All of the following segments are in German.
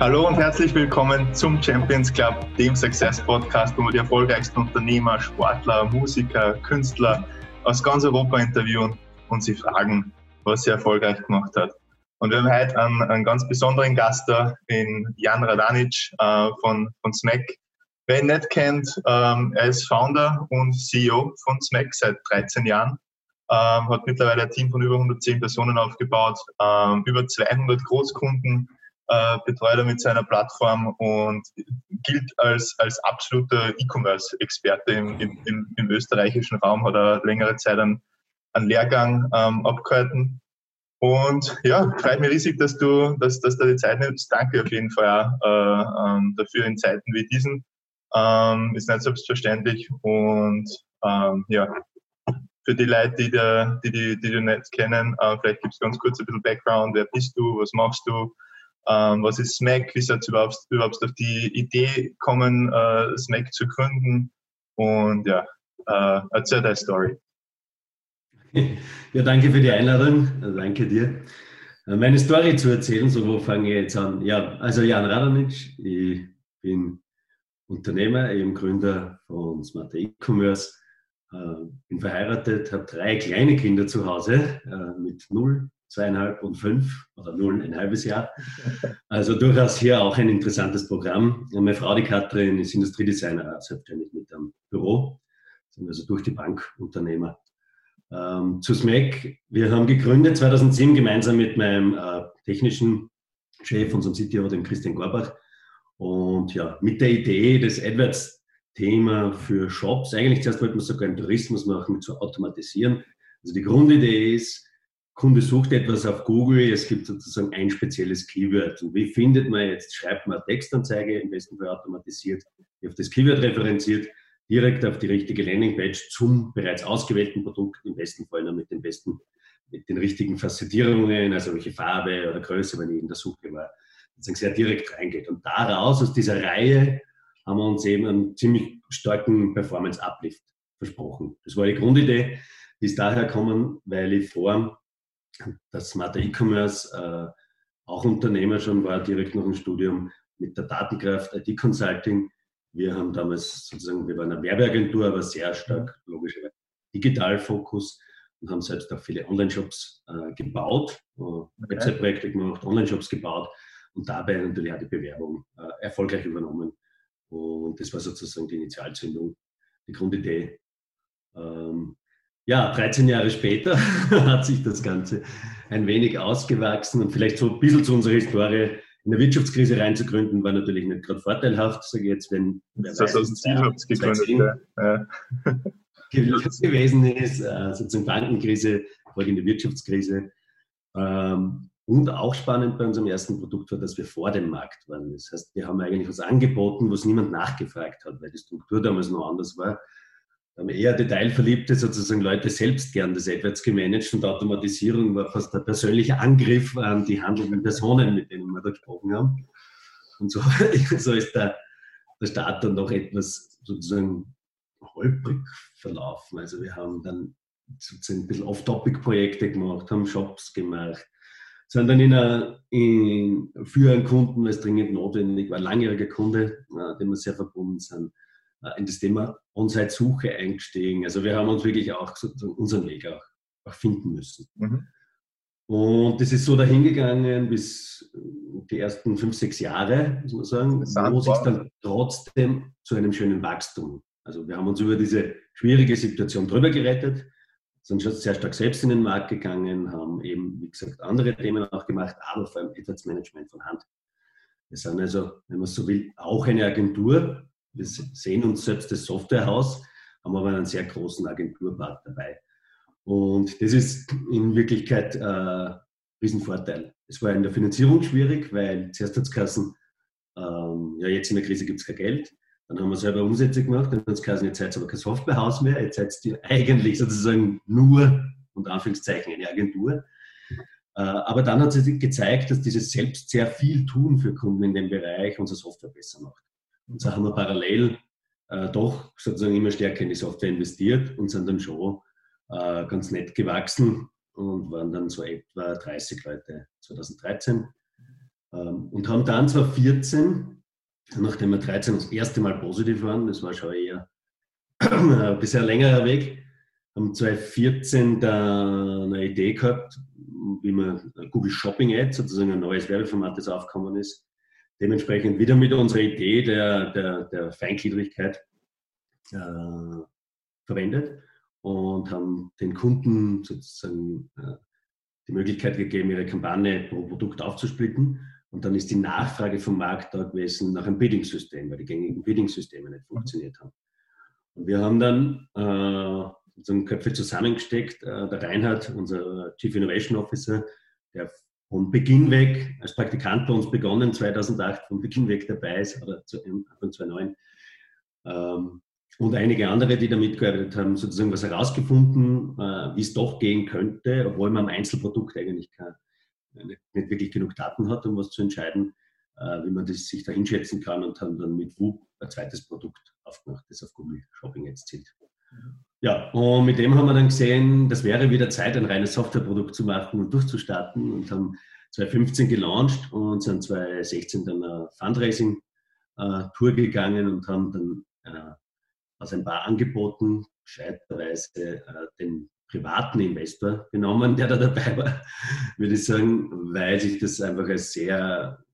Hallo und herzlich willkommen zum Champions Club, dem Success Podcast, wo wir die erfolgreichsten Unternehmer, Sportler, Musiker, Künstler aus ganz Europa interviewen und sie fragen, was sie erfolgreich gemacht hat. Und wir haben heute einen, einen ganz besonderen Gast da, in Jan Radanic äh, von, von SMAC. Wer ihn nicht kennt, ähm, er ist Founder und CEO von SMAC seit 13 Jahren. Ähm, hat mittlerweile ein Team von über 110 Personen aufgebaut, ähm, über 200 Großkunden, äh, betreut er mit seiner Plattform und gilt als, als absoluter E-Commerce-Experte im, im, im, österreichischen Raum, hat er längere Zeit einen, einen Lehrgang ähm, abgehalten. Und ja, freut mich riesig, dass du, dass, dass du die Zeit nimmst. Danke auf jeden Fall äh, ähm, dafür in Zeiten wie diesen. Ähm, ist nicht selbstverständlich. Und ähm, ja, für die Leute, die, die, die, die du nicht kennen, äh, vielleicht gibst du ganz kurz ein bisschen Background. Wer bist du? Was machst du? Ähm, was ist Smack, wie seid ihr überhaupt, überhaupt auf die Idee gekommen, äh, Smack zu gründen und ja, äh, erzähl deine Story. Ja, danke für die Einladung, danke dir. Äh, meine Story zu erzählen, so wo fange ich jetzt an? Ja, also Jan Radonic, ich bin Unternehmer, eben Gründer von Smart E-Commerce, äh, bin verheiratet, habe drei kleine Kinder zu Hause äh, mit null, zweieinhalb und fünf oder null, ein halbes Jahr. Also durchaus hier auch ein interessantes Programm. Meine Frau, die Katrin, ist Industriedesigner, selbstständig mit einem Büro, sind also durch die Bank Unternehmer. Ähm, zu SMAC, wir haben gegründet 2007 gemeinsam mit meinem äh, technischen Chef, unserem CTO, dem Christian Gorbach. Und ja, mit der Idee des AdWords-Thema für Shops, eigentlich zuerst wollten wir sogar einen Tourismus machen, zu automatisieren. Also die Grundidee ist, Kunde sucht etwas auf Google, es gibt sozusagen ein spezielles Keyword. Und wie findet man jetzt, schreibt man eine Textanzeige, im besten Fall automatisiert, die auf das Keyword referenziert, direkt auf die richtige Landingpage zum bereits ausgewählten Produkt, im besten Fall noch mit den besten, mit den richtigen Facettierungen, also welche Farbe oder Größe, wenn ich in der Suche war, sozusagen sehr direkt reingeht. Und daraus, aus dieser Reihe, haben wir uns eben einen ziemlich starken Performance-Uplift versprochen. Das war die Grundidee, die ist daher gekommen, weil ich vor das Smart E-Commerce äh, auch Unternehmer schon war, direkt nach dem Studium mit der Datenkraft IT Consulting. Wir haben damals sozusagen, wir waren eine Werbeagentur, aber sehr stark logischerweise Digitalfokus und haben selbst auch viele Online-Shops äh, gebaut, äh, Website-Projekte gemacht, Online-Shops gebaut und dabei natürlich auch die Bewerbung äh, erfolgreich übernommen. Und das war sozusagen die Initialzündung, die Grundidee. Ähm, ja, 13 Jahre später hat sich das Ganze ein wenig ausgewachsen und vielleicht so ein bisschen zu unserer Historie in der Wirtschaftskrise reinzugründen, war natürlich nicht gerade vorteilhaft, sage ich jetzt, wenn wer 2007 habt ihr gegründet, ja. gewesen ist, äh, sozusagen Bankenkrise, folgende Wirtschaftskrise. Ähm, und auch spannend bei unserem ersten Produkt war, dass wir vor dem Markt waren. Das heißt, wir haben eigentlich was angeboten, was niemand nachgefragt hat, weil die Struktur damals noch anders war eher detailverliebte sozusagen Leute selbst gern das AdWords gemanagt und Automatisierung war fast der persönliche Angriff an die handelnden Personen, mit denen wir da gesprochen haben. Und so, so ist der, der Start dann noch etwas sozusagen holprig verlaufen. Also wir haben dann sozusagen ein bisschen Off-Topic-Projekte gemacht, haben Shops gemacht, sind dann in einer, in, für einen Kunden, weil es dringend notwendig war, langjähriger Kunde, äh, dem wir sehr verbunden sind, in das Thema On-Site-Suche eingestiegen. Also wir haben uns wirklich auch unseren Weg auch, auch finden müssen. Mhm. Und das ist so dahingegangen bis die ersten fünf, sechs Jahre, muss man sagen, wo sich dann trotzdem zu einem schönen Wachstum. Also wir haben uns über diese schwierige Situation drüber gerettet, sind schon sehr stark selbst in den Markt gegangen, haben eben, wie gesagt, andere Themen auch gemacht, aber vor allem Management von Hand. Wir sind also, wenn man so will, auch eine Agentur, wir sehen uns selbst als Softwarehaus, haben aber einen sehr großen Agenturpart dabei. Und das ist in Wirklichkeit äh, ein Riesenvorteil. Es war in der Finanzierung schwierig, weil zuerst hat es Kassen, ähm, ja, jetzt in der Krise gibt es kein Geld. Dann haben wir selber Umsätze gemacht, dann hat es Kassen, jetzt seid ihr aber kein Softwarehaus mehr, jetzt seid ihr eigentlich sozusagen nur, unter Anführungszeichen, eine Agentur. Äh, aber dann hat sich gezeigt, dass dieses selbst sehr viel tun für Kunden in dem Bereich unsere Software besser macht. Und so haben wir parallel äh, doch sozusagen immer stärker in die Software investiert und sind dann schon äh, ganz nett gewachsen und waren dann so etwa 30 Leute 2013. Ähm, und haben dann 2014, nachdem wir 13 das erste Mal positiv waren, das war schon eher ein bisschen längerer Weg, haben 2014 da eine Idee gehabt, wie man Google Shopping Ads, sozusagen ein neues Werbeformat, das aufgekommen ist, dementsprechend wieder mit unserer Idee der, der, der Feingliedrigkeit äh, verwendet und haben den Kunden sozusagen äh, die Möglichkeit gegeben, ihre Kampagne pro Produkt aufzusplitten. Und dann ist die Nachfrage vom Markt da gewesen nach einem Bidding-System, weil die gängigen Bidding-Systeme nicht funktioniert haben. Und wir haben dann äh, unseren Köpfe zusammengesteckt. Äh, der Reinhard, unser Chief Innovation Officer, der von Beginn weg als Praktikant bei uns begonnen, 2008, von Beginn weg dabei ist, oder Anfang 2009. Ähm, und einige andere, die da mitgearbeitet haben, sozusagen was herausgefunden, äh, wie es doch gehen könnte, obwohl man am Einzelprodukt eigentlich kein, nicht, nicht, wirklich genug Daten hat, um was zu entscheiden, äh, wie man das sich da hinschätzen kann und haben dann mit WUP ein zweites Produkt aufgemacht, das auf Google Shopping jetzt zielt. Ja, und mit dem haben wir dann gesehen, das wäre wieder Zeit, ein reines Softwareprodukt zu machen und durchzustarten und haben 2015 gelauncht und sind 2016 dann eine Fundraising-Tour gegangen und haben dann äh, aus ein paar Angeboten gescheiterweise äh, den privaten Investor genommen, der da dabei war, würde ich sagen, weil sich das einfach als sehr,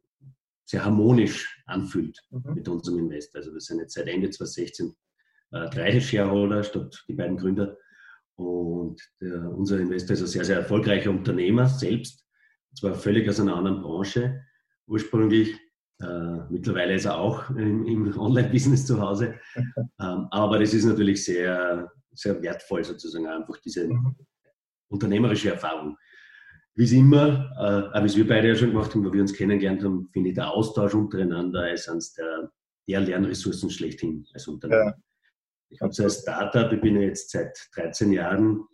sehr harmonisch anfühlt mhm. mit unserem Investor. Also wir sind jetzt seit Ende 2016 äh, drei Shareholder statt die beiden Gründer. Und der, unser Investor ist ein sehr, sehr erfolgreicher Unternehmer selbst, zwar völlig aus einer anderen Branche ursprünglich. Äh, mittlerweile ist er auch im, im Online-Business zu Hause. ähm, aber das ist natürlich sehr, sehr wertvoll, sozusagen einfach diese mhm. unternehmerische Erfahrung. Wie es immer, äh, aber wie es wir beide ja schon gemacht haben, wo wir uns kennengelernt haben, finde ich der Austausch untereinander ist eines der, der Lernressourcen schlechthin als Unternehmer. Ja. Ich habe so ein Startup, ich bin ja jetzt seit 13 Jahren,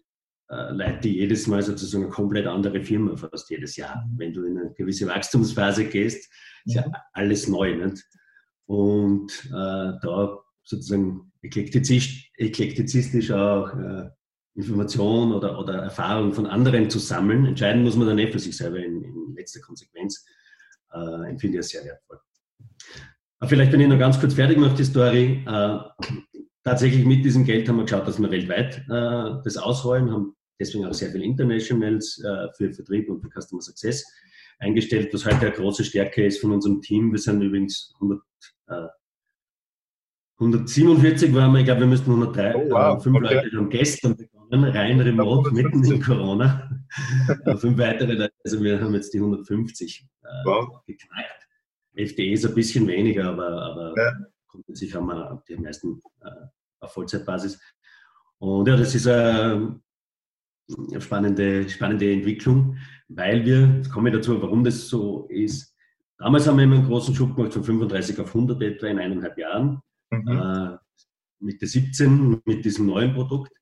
äh, leite jedes Mal sozusagen eine komplett andere Firma fast jedes Jahr. Mhm. Wenn du in eine gewisse Wachstumsphase gehst, ist ja alles neu. Nicht? Und äh, da sozusagen eklektizistisch, eklektizistisch auch äh, Information oder, oder Erfahrung von anderen zu sammeln. Entscheiden muss man dann nicht für sich selber in, in letzter Konsequenz. Äh, empfinde ich sehr wertvoll. Aber vielleicht bin ich noch ganz kurz fertig mache die Story. Äh, tatsächlich mit diesem Geld haben wir geschaut, dass wir weltweit äh, das ausrollen, haben deswegen auch sehr viele Internationals äh, für Vertrieb und für Customer Success eingestellt, was heute eine große Stärke ist von unserem Team. Wir sind übrigens 100, äh, 147 waren wir, ich glaube, wir müssten 103, oh, wow. fünf okay. Leute haben gestern begonnen, rein remote, mitten in Corona. fünf weitere Leute, also wir haben jetzt die 150 äh, wow. geknackt. FDE ist ein bisschen weniger, aber, aber ja grundsätzlich haben wir die meisten äh, auf Vollzeitbasis. Und ja, das ist eine spannende, spannende Entwicklung, weil wir, jetzt komme ich dazu, warum das so ist. Damals haben wir immer einen großen Schub gemacht von 35 auf 100 etwa in eineinhalb Jahren. Mhm. Äh, Mitte 17 mit diesem neuen Produkt.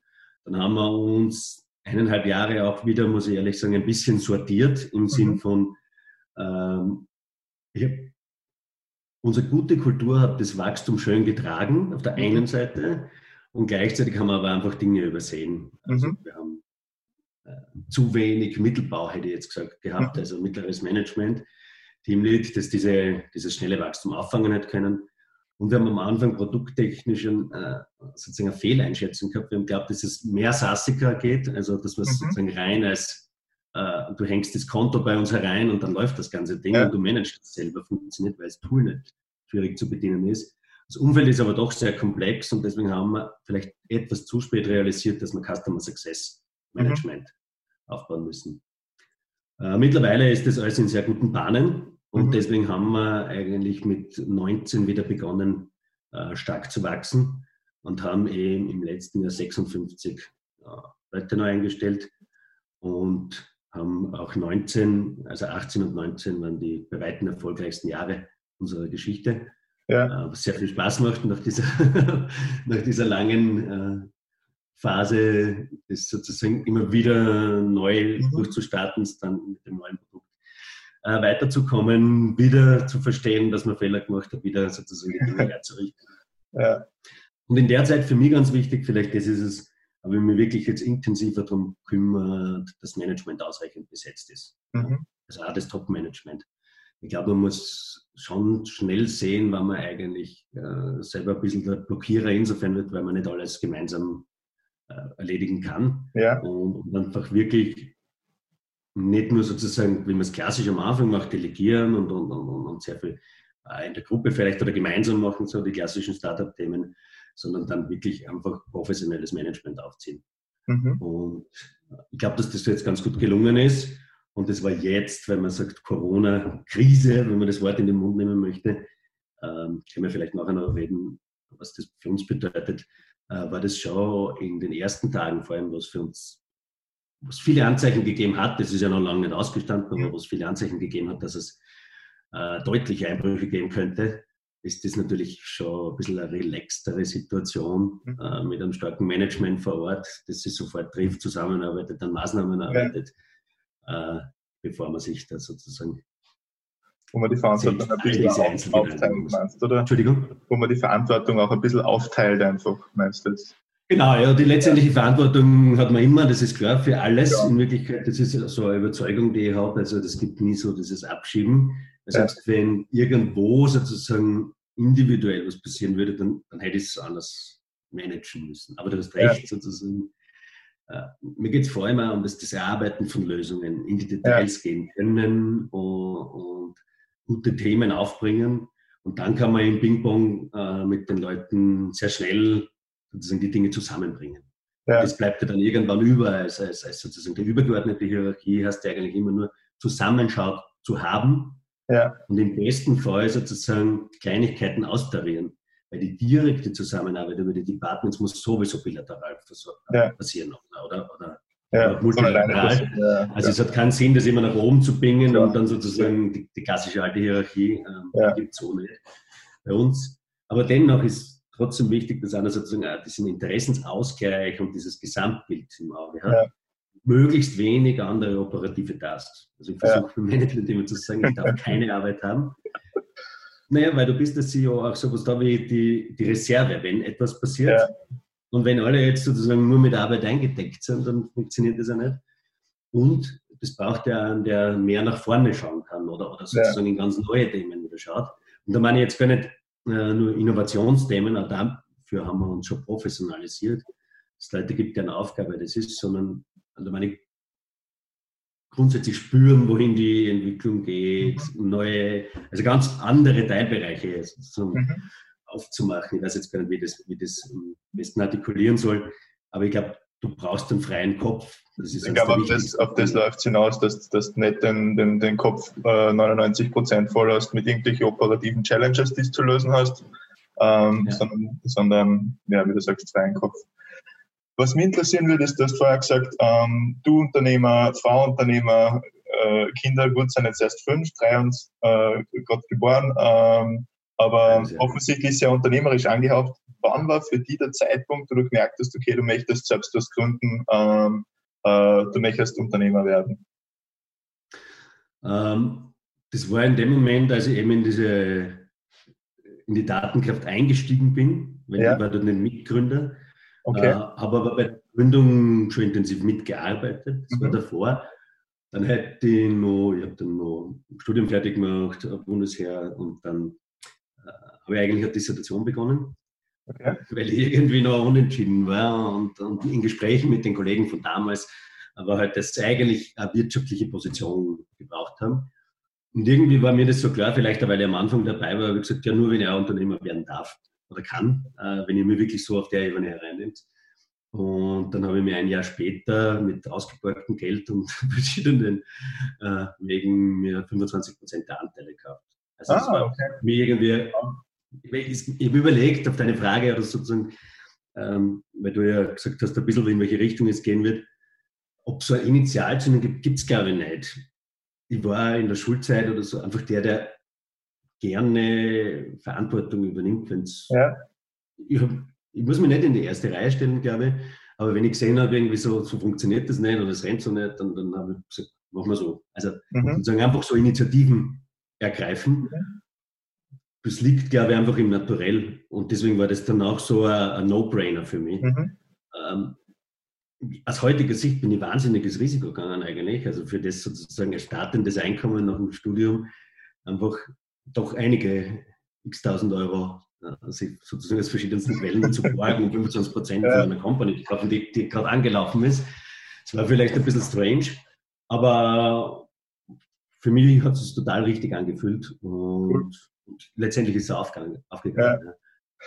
Dann haben wir uns eineinhalb Jahre auch wieder, muss ich ehrlich sagen, ein bisschen sortiert im mhm. Sinn von, ähm, ich habe unsere gute Kultur hat das Wachstum schön getragen, auf der mhm. einen Seite, und gleichzeitig haben wir aber einfach Dinge übersehen. Also mhm. wir haben äh, zu wenig Mittelbau, hätte ich jetzt gesagt, gehabt, mhm. also mittleres Management, Teamlead, das diese, dieses schnelle Wachstum auffangen hat können. Und wir haben am Anfang produkttechnisch äh, sozusagen eine Fehleinschätzung gehabt. Wir haben geglaubt, dass es mehr sassiger geht, also dass man mhm. sozusagen rein als äh, du hängst das Konto bei uns herein und dann läuft das ganze Ding ja. und du managst das selber, funktioniert, weil das Tool nicht schwierig zu bedienen ist. Das Umfeld ist aber doch sehr komplex und deswegen haben wir vielleicht etwas zu spät realisiert, dass wir Customer Success Management mhm. aufbauen müssen. Äh, mittlerweile ist das alles in sehr guten Bahnen und mhm. deswegen haben wir eigentlich mit 19 wieder begonnen, äh, stark zu wachsen und haben eben im letzten Jahr 56 äh, Leute neu eingestellt und haben auch 19, also 18 und 19 waren die bei weitem erfolgreichsten Jahre unserer Geschichte. Ja. Äh, was sehr viel Spaß macht nach dieser, nach dieser langen äh, Phase, das sozusagen immer wieder neu mhm. durchzustarten, dann mit dem neuen Produkt äh, weiterzukommen, wieder zu verstehen, dass man Fehler gemacht hat, wieder sozusagen die Dinge herzurichten. Ja. Und in der Zeit für mich ganz wichtig, vielleicht das ist es, aber wenn man wirklich jetzt intensiver darum kümmert, dass Management ausreichend besetzt ist. Mhm. Also auch das Top-Management. ich glaube, man muss schon schnell sehen, wann man eigentlich äh, selber ein bisschen der Blockierer insofern wird, weil man nicht alles gemeinsam äh, erledigen kann. Ja. Und, und, einfach wirklich nicht nur sozusagen, wie man es klassisch am Anfang macht, delegieren und, und, und, und sehr viel äh, in der Gruppe vielleicht oder gemeinsam machen, so die klassischen Startup-Themen, sondern dann wirklich einfach professionelles Management aufziehen. Mhm. Und ich glaube, dass das jetzt ganz gut gelungen ist. Und das war jetzt, wenn man sagt Corona-Krise, wenn man das Wort in den Mund nehmen möchte, ähm, können wir vielleicht nachher noch reden, was das für uns bedeutet, äh, war das schon in den ersten Tagen vor allem, was für uns, was viele Anzeichen gegeben hat, das ist ja noch lange nicht ausgestanden, aber was viele Anzeichen gegeben hat, dass es äh, deutliche Einbrüche geben könnte, ist das natürlich schon ein bisschen eine relaxtere Situation mhm. äh, mit einem starken Management vor Ort, das sich sofort trifft, zusammenarbeitet, an Maßnahmen arbeitet, ja. äh, bevor man sich da sozusagen wo man die Verantwortung ein bisschen auf, aufteilt, meinst oder? Entschuldigung? Wo man die Verantwortung auch ein bisschen aufteilt einfach, meinst du jetzt? Genau, ja, die letztendliche Verantwortung hat man immer, das ist klar, für alles. Ja. In Wirklichkeit, das ist so eine Überzeugung, die ich habe. Also das gibt nie so dieses Abschieben. Selbst ja. wenn irgendwo sozusagen individuell was passieren würde, dann, dann hätte ich es anders managen müssen. Aber du hast recht, ja. sozusagen. Äh, mir geht es vor allem auch um das, das Erarbeiten von Lösungen, in die Details ja. gehen können und, und, gute Themen aufbringen. Und dann kann man im Ping-Pong äh, mit den Leuten sehr schnell sozusagen die Dinge zusammenbringen. Ja. Das bleibt ja dann irgendwann über, als, als, als sozusagen die übergeordnete Hierarchie hast du eigentlich immer nur Zusammenschaut zu haben ja. Und im besten Fall sozusagen Kleinigkeiten austarieren. Weil die direkte Zusammenarbeit über die Departments muss sowieso bilateral ja. passieren. Oder, oder, ja, multilateral. Ja, also es hat keinen Sinn, das immer nach oben zu bingen und dann sozusagen die, die klassische alte Hierarchie ähm, gibt es so nicht bei uns. Aber dennoch ist trotzdem wichtig, dass einer sozusagen diesen Interessensausgleich und dieses Gesamtbild im Auge hat möglichst wenig andere operative Tasks. Also ich versuche ja. im Management immer zu sagen, ich darf keine Arbeit haben. Naja, weil du bist der CEO auch sowas da wie die, die Reserve, wenn etwas passiert. Ja. Und wenn alle jetzt sozusagen nur mit Arbeit eingedeckt sind, dann funktioniert das ja nicht. Und das braucht ja einen, der mehr nach vorne schauen kann oder, oder sozusagen ja. in ganz neue Themen wieder schaut. Und da meine ich jetzt gar nicht äh, nur Innovationsthemen, auch dafür haben wir uns schon professionalisiert. Es Leute gibt, deren Aufgabe das ist, sondern also meine grundsätzlich spüren, wohin die Entwicklung geht, mhm. neue, also ganz andere Teilbereiche so mhm. aufzumachen. Ich weiß jetzt gar nicht, wie das, wie das am besten artikulieren soll, aber ich glaube, du brauchst einen freien Kopf. ich glaube, auf das, auf das läuft es hinaus, dass, dass du nicht den, den, den Kopf äh, 99 Prozent voll hast mit irgendwelchen operativen Challenges, die du zu lösen hast, ähm, ja. sondern, sondern, ja, wie du sagst, freien Kopf. Was mich interessieren würde, ist, du hast vorher gesagt, ähm, du Unternehmer, Frau Unternehmer, äh, Kinder, gut, sind jetzt erst fünf, drei und äh, gerade geboren, ähm, aber ja, offensichtlich sehr unternehmerisch angehaucht. Wann war für dich der Zeitpunkt, wo du gemerkt hast, okay, du möchtest selbst was gründen, ähm, äh, du möchtest Unternehmer werden? Ähm, das war in dem Moment, als ich eben in diese in die Datenkraft eingestiegen bin, weil ja. ich war dort ein Mitgründer Okay. Äh, habe aber bei der Gründung schon intensiv mitgearbeitet. Das mhm. war davor. Dann hätte ich noch, ich habe dann noch ein Studium fertig gemacht, Bundesheer, und dann äh, habe ich eigentlich eine Dissertation begonnen. Okay. Weil ich irgendwie noch unentschieden war und, und, in Gesprächen mit den Kollegen von damals aber halt das eigentlich eine wirtschaftliche Position gebraucht haben. Und irgendwie war mir das so klar, vielleicht weil ich am Anfang dabei war, habe ich gesagt, ja, nur wenn er Unternehmer werden darf oder kann, äh, wenn ihr mir wirklich so auf der Ebene hereinnimmt. Und dann habe ich mir ein Jahr später mit ausgeborgtem Geld und verschiedenen äh, Wegen mir 25 Prozent der Anteile gekauft. Also das ah, war okay. mir irgendwie, ich, ich habe überlegt auf deine Frage oder sozusagen, ähm, weil du ja gesagt hast, ein bisschen in welche Richtung es gehen wird, ob es so eine Initialzündung gibt, gibt es glaube ich nicht. Ich war in der Schulzeit oder so einfach der, der gerne Verantwortung übernimmt. Wenn's, ja. ich, ich muss mich nicht in die erste Reihe stellen, glaube ich, aber wenn ich gesehen habe, irgendwie so, so funktioniert das nicht oder es rennt so nicht, dann, dann habe ich gesagt, machen wir so. Also mhm. sozusagen einfach so Initiativen ergreifen. Mhm. Das liegt, glaube ich, einfach im Naturell. Und deswegen war das dann auch so ein, ein No-Brainer für mich. Mhm. Ähm, aus heutiger Sicht bin ich wahnsinniges Risiko gegangen eigentlich. Also für das sozusagen ein startendes Einkommen nach dem Studium einfach doch einige x-tausend Euro also sozusagen aus verschiedensten Quellen zu borgen, 25 Prozent von einer Company kaufen, die, die gerade angelaufen ist. Das war vielleicht ein bisschen strange, aber für mich hat es total richtig angefühlt und, und letztendlich ist es aufgegangen. aufgegangen ja.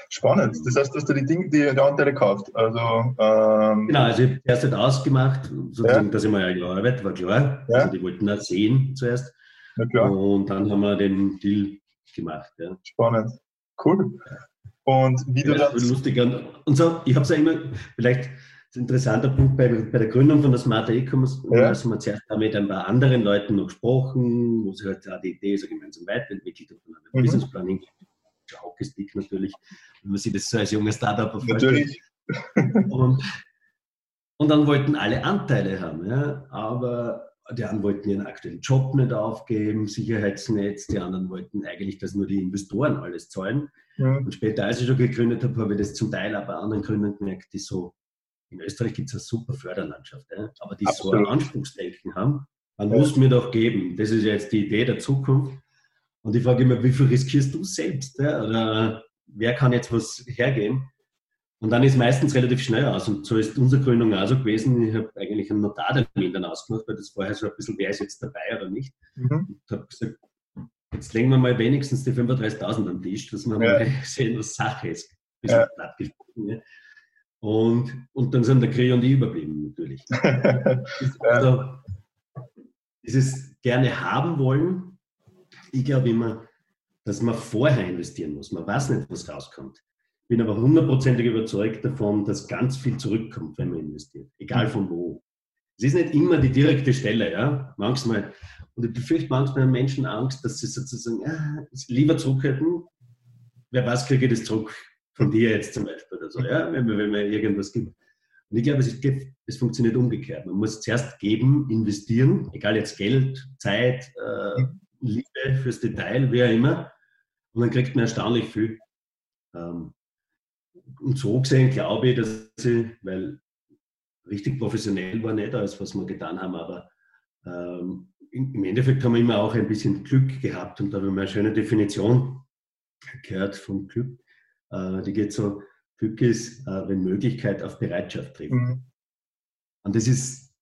Spannend. Das heißt, dass du die Dinge, die, die Anteile kauft. Also, ähm, genau, also ich habe erst nicht ausgemacht, sozusagen, ja. dass ich mal ein Jahr arbeite, war klar. Ja. Also die wollten das sehen zuerst. Und dann haben wir den Deal gemacht. Ja. Spannend. Cool. Und wie du ja, das. Lustig. Und so, ich habe es ja immer, vielleicht ein interessanter Punkt bei, bei der Gründung von der Smart E-Commerce, ja. also man zuerst mit ein paar anderen Leuten noch gesprochen, wo sie halt auch die Idee so gemeinsam weiterentwickelt und dann mhm. Business Planning, Hockeystick natürlich, wenn man sich das so als junges Startup vorstellt. Natürlich. Und, und dann wollten alle Anteile haben, ja, aber die einen wollten ihren aktuellen Job nicht aufgeben, Sicherheitsnetz, die anderen wollten eigentlich, dass nur die Investoren alles zahlen. Ja. Und später, als ich schon gegründet habe, habe ich das zum Teil auch bei anderen Gründern gemerkt, die so, in Österreich gibt es eine super Förderlandschaft, ja, aber die Absolut. so ein Anspruchsdenken haben, man ja. muss mir doch geben. Das ist jetzt die Idee der Zukunft. Und ich frage immer, wie viel riskierst du selbst? Oder wer kann jetzt was hergeben? Und dann ist meistens relativ schnell aus. Und so ist unsere Gründung auch so gewesen. Ich habe eigentlich einen Notartermin dann ausgemacht, weil das vorher so ein bisschen, wer ist jetzt dabei oder nicht. Mhm. Und habe gesagt, jetzt legen wir mal wenigstens die 35.000 am Tisch, dass wir ja. mal sehen, was Sache ist. Ja. Und, und dann sind der Kri und ich überblieben, natürlich. also, dieses gerne haben wollen, ich glaube immer, dass man vorher investieren muss. Man weiß nicht, was rauskommt bin aber hundertprozentig überzeugt davon, dass ganz viel zurückkommt, wenn man investiert, egal von wo. Es ist nicht immer die direkte Stelle, ja. Manchmal, und ich befürchte manchmal Menschen Angst, dass sie sozusagen ah, lieber zurück hätten. Wer weiß, kriege ich das zurück von dir jetzt zum Beispiel oder so, ja, wenn mir, wenn mir irgendwas gibt. Und ich glaube, es, ist, es funktioniert umgekehrt. Man muss zuerst geben, investieren, egal jetzt Geld, Zeit, äh, Liebe fürs Detail, wer immer. Und dann kriegt man erstaunlich viel. Ähm, und so gesehen glaube ich, dass sie, weil richtig professionell war nicht alles, was wir getan haben, aber ähm, im Endeffekt haben wir immer auch ein bisschen Glück gehabt und da haben wir eine schöne Definition gehört vom Glück. Äh, die geht so, Glück ist, äh, wenn Möglichkeit auf Bereitschaft trifft. Mhm. Und das ist,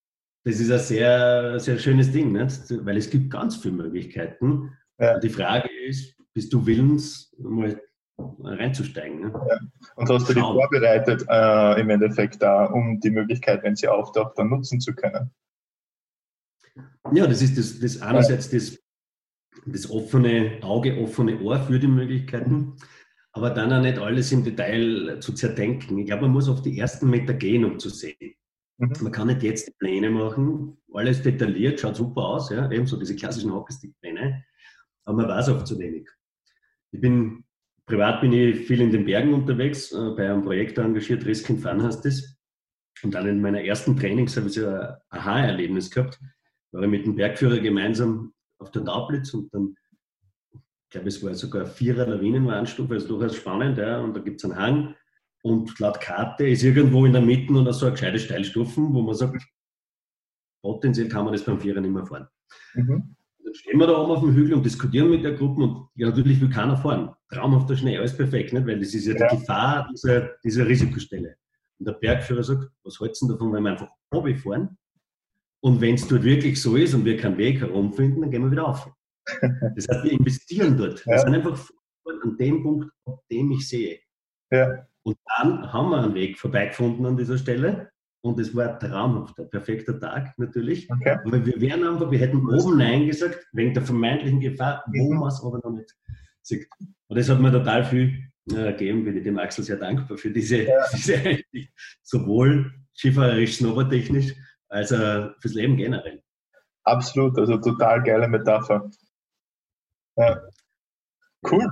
das ist ein sehr, sehr schönes Ding, nicht? weil es gibt ganz viele Möglichkeiten. Ja. Die Frage ist, bist du willens, mal reinzusteigen. Ne? Ja. Und hast du dich vorbereitet äh, im Endeffekt da, um die Möglichkeit, wenn sie auftaucht, dann nutzen zu können? Ja, das ist das, das einerseits das, das offene Auge, offene Ohr für die Möglichkeiten, aber dann auch nicht alles im Detail zu zerdenken. Ich glaube, man muss auf die ersten Meter gehen, um zu sehen. Mhm. Man kann nicht jetzt die Pläne machen, alles detailliert, schaut super aus, ja, ebenso diese klassischen Hockeystick-Pläne, aber man weiß oft zu wenig. Ich bin Privat bin ich viel in den Bergen unterwegs, äh, bei einem Projekt engagiert, Risk Fun heißt es. Und dann in meiner ersten Trainings habe ich so ein Aha-Erlebnis gehabt. War ich mit dem Bergführer gemeinsam auf der Taublitz und dann, ich glaube, es war sogar vierer Lawinenwarnstufe, also durchaus spannend, ja. Und da gibt es einen Hang und laut Karte ist irgendwo in der Mitte und so eine gescheite Steilstufen, wo man sagt, potenziell kann man das beim Vierer nicht mehr fahren. Mhm dann stehen wir da oben auf dem Hügel und diskutieren mit der Gruppe und ja, natürlich will keiner fahren. Traumhafter Schnee, alles perfekt, nicht? weil das ist ja, ja. die Gefahr dieser, dieser Risikostelle. Und der Bergführer sagt, was hältst du davon, wenn wir einfach fahren? Und wenn es dort wirklich so ist und wir keinen Weg herumfinden, dann gehen wir wieder auf. Das heißt, wir investieren dort. Ja. Wir sind einfach an dem Punkt, auf dem ich sehe. Ja. Und dann haben wir einen Weg vorbeigefunden an dieser Stelle und es war traumhaft, ein perfekter Tag natürlich. Okay. Aber wir wären einfach, wir hätten oben Nein gesagt, wegen der vermeintlichen Gefahr, wo mhm. man es aber noch nicht sieht. Und das hat mir total viel äh, gegeben, bin ich dem Axel sehr dankbar für diese, ja. diese sowohl skifahrerisch, snowboardtechnisch, als auch fürs Leben generell. Absolut, also total geile Metapher. Ja. Cool.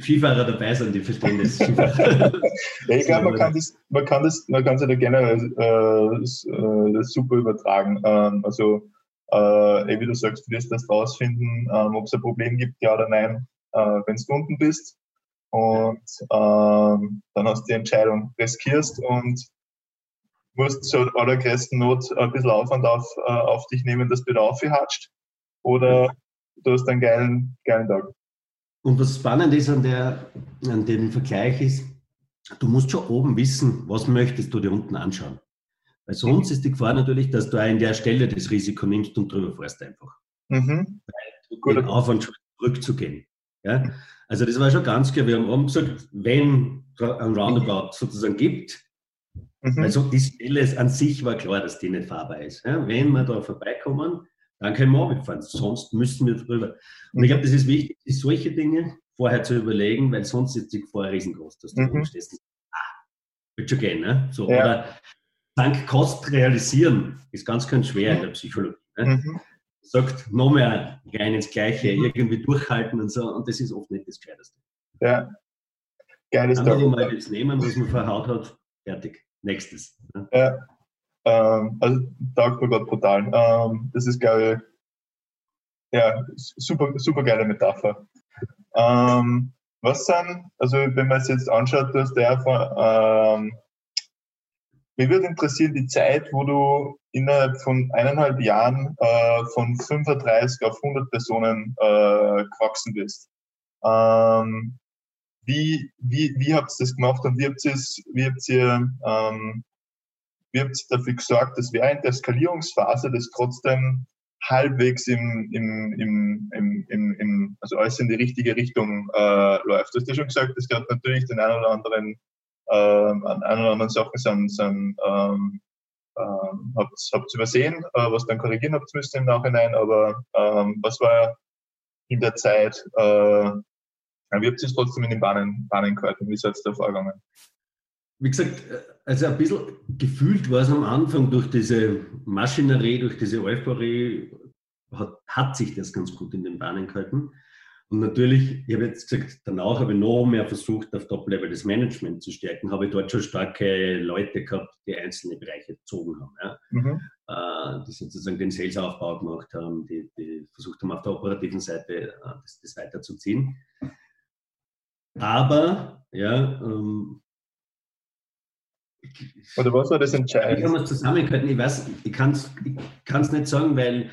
Skifahrer dabei sind, die verstehen das. ich glaube, man kann das, man kann das, man kann sich da generell äh, das, äh, das super übertragen. Ähm, also, äh, wie du sagst, du wirst das rausfinden, ähm, ob es ein Problem gibt, ja oder nein, äh, wenn du unten bist. Und ähm, dann hast du die Entscheidung, riskierst und musst zur allergrößten Not ein bisschen Aufwand auf, äh, auf dich nehmen, dass du wieder aufgehatscht. Oder du hast einen geilen, geilen Tag. Und was spannend ist an, der, an dem Vergleich ist, du musst schon oben wissen, was möchtest du dir unten anschauen. Weil sonst ist die Gefahr natürlich, dass du an der Stelle das Risiko nimmst und drüber fährst einfach. Mhm. Weil du den Aufwand zurückzugehen. Ja? Also das war schon ganz klar. Wir haben oben gesagt, wenn ein Roundabout sozusagen gibt, mhm. also die Stelle an sich war klar, dass die nicht fahrbar ist. Ja? Wenn wir da vorbeikommen, dann können wir abfahren. Sonst müssen wir drüber. Und ich glaube, das ist wichtig, solche Dinge vorher zu überlegen, weil sonst ist die Gefahr riesengroß, dass du mhm. stehst. Ah, wird schon gehen, ne? So, ja. Oder dank Kost realisieren ist ganz, ganz schwer in der Psychologie. Ne? Mhm. Sagt, noch mehr rein ins Gleiche, mhm. irgendwie durchhalten und so, und das ist oft nicht das Gescheiteste. Ja. Geiles Andere mal das nehmen, was man verhaut hat, fertig. Nächstes. Ne? Ja. Ähm, also taugt mir gerade brutal. Ähm, das ist, glaube ich, ja, super, super geile Metapher. Ähm, was sind, also wenn man es jetzt anschaut, du hast ja ähm, mir würde interessieren, die Zeit, wo du innerhalb von eineinhalb Jahren äh, von 35 auf 100 Personen äh, gewachsen bist. Ähm, wie, wie, wie habt ihr das gemacht und wie habt ihr, wie habt ihr ähm, ihr dafür gesorgt, dass während der Skalierungsphase das trotzdem halbwegs im, im, im, im, im, im also alles in die richtige Richtung äh, läuft. Du hast ja schon gesagt, es gab natürlich den einen oder anderen, äh, an ein oder anderen Sachen sind, sind ähm, ähm, habt ihr übersehen, äh, was dann korrigieren habt müssen im Nachhinein, aber ähm, was war in der Zeit, äh, wie habt ihr es trotzdem in den Bahnen, Bahnen gehalten? Wie seid ihr da vorgegangen? Wie gesagt, also ein bisschen gefühlt war es am Anfang durch diese Maschinerie, durch diese Euphorie, hat, hat sich das ganz gut in den Bahnen gehalten. Und natürlich, ich habe jetzt gesagt, danach habe ich noch mehr versucht, auf Top-Level das Management zu stärken, habe ich dort schon starke Leute gehabt, die einzelne Bereiche gezogen haben, ja? mhm. äh, die sozusagen den Sales-Aufbau gemacht haben, die, die, versucht haben, auf der operativen Seite äh, das, das weiterzuziehen. Aber ja, ähm, oder was war das Entscheidende? Wie kann man es zusammenhalten? Ich weiß, ich kann es ich nicht sagen, weil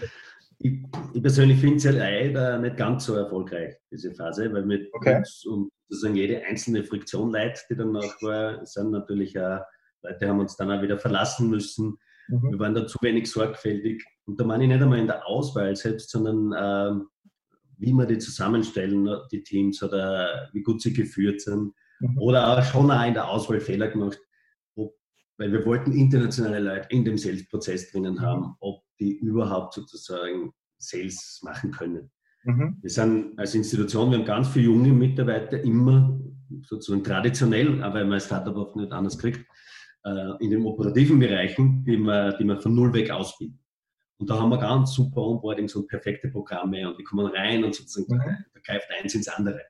ich, ich persönlich finde es ja leider nicht ganz so erfolgreich, diese Phase, weil mit okay. uns und sozusagen jede einzelne Friktion leid, die danach war, sind natürlich auch, Leute haben uns dann auch wieder verlassen müssen. Mhm. Wir waren da zu wenig sorgfältig. Und da meine ich nicht einmal in der Auswahl selbst, sondern ähm, wie wir die zusammenstellen, die Teams oder wie gut sie geführt sind. Mhm. Oder auch schon auch in der Auswahl Fehler gemacht weil wir wollten internationale Leute in dem Sales-Prozess drinnen haben, mhm. ob die überhaupt sozusagen Sales machen können. Mhm. Wir sind als Institution, wir haben ganz viele junge Mitarbeiter immer sozusagen traditionell, aber weil man als Startup oft nicht anders kriegt, äh, in den operativen Bereichen, die wir, die wir von null weg ausbilden. Und da haben wir ganz super Onboardings und perfekte Programme und die kommen rein und sozusagen mhm. da greift eins ins andere.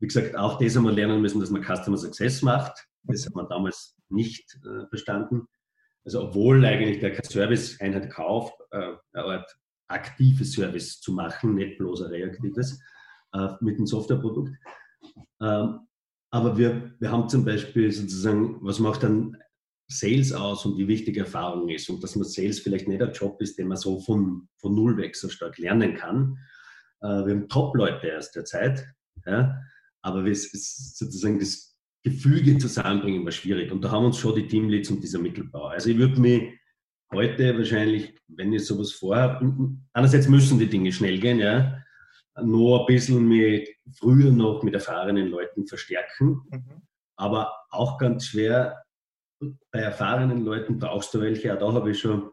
Wie gesagt, auch das haben wir lernen müssen, dass man Customer Success macht. Das hat man damals nicht äh, verstanden. Also obwohl eigentlich der Service-Einheit kauft, äh, eine Art aktives Service zu machen, nicht bloß ein reaktives äh, mit einem Softwareprodukt. Ähm, aber wir, wir haben zum Beispiel sozusagen, was macht dann Sales aus und wie wichtig Erfahrung ist und dass man Sales vielleicht nicht ein Job ist, den man so von, von Null weg so stark lernen kann. Äh, wir haben Top-Leute aus der Zeit, ja, aber es ist sozusagen das Gefüge zusammenbringen war schwierig. Und da haben uns schon die Teamleads und dieser Mittelbau. Also ich würde mich heute wahrscheinlich, wenn ich sowas vorhabe, einerseits müssen die Dinge schnell gehen, ja, nur ein bisschen mit, früher noch mit erfahrenen Leuten verstärken. Mhm. Aber auch ganz schwer, bei erfahrenen Leuten brauchst du welche, auch da habe ich schon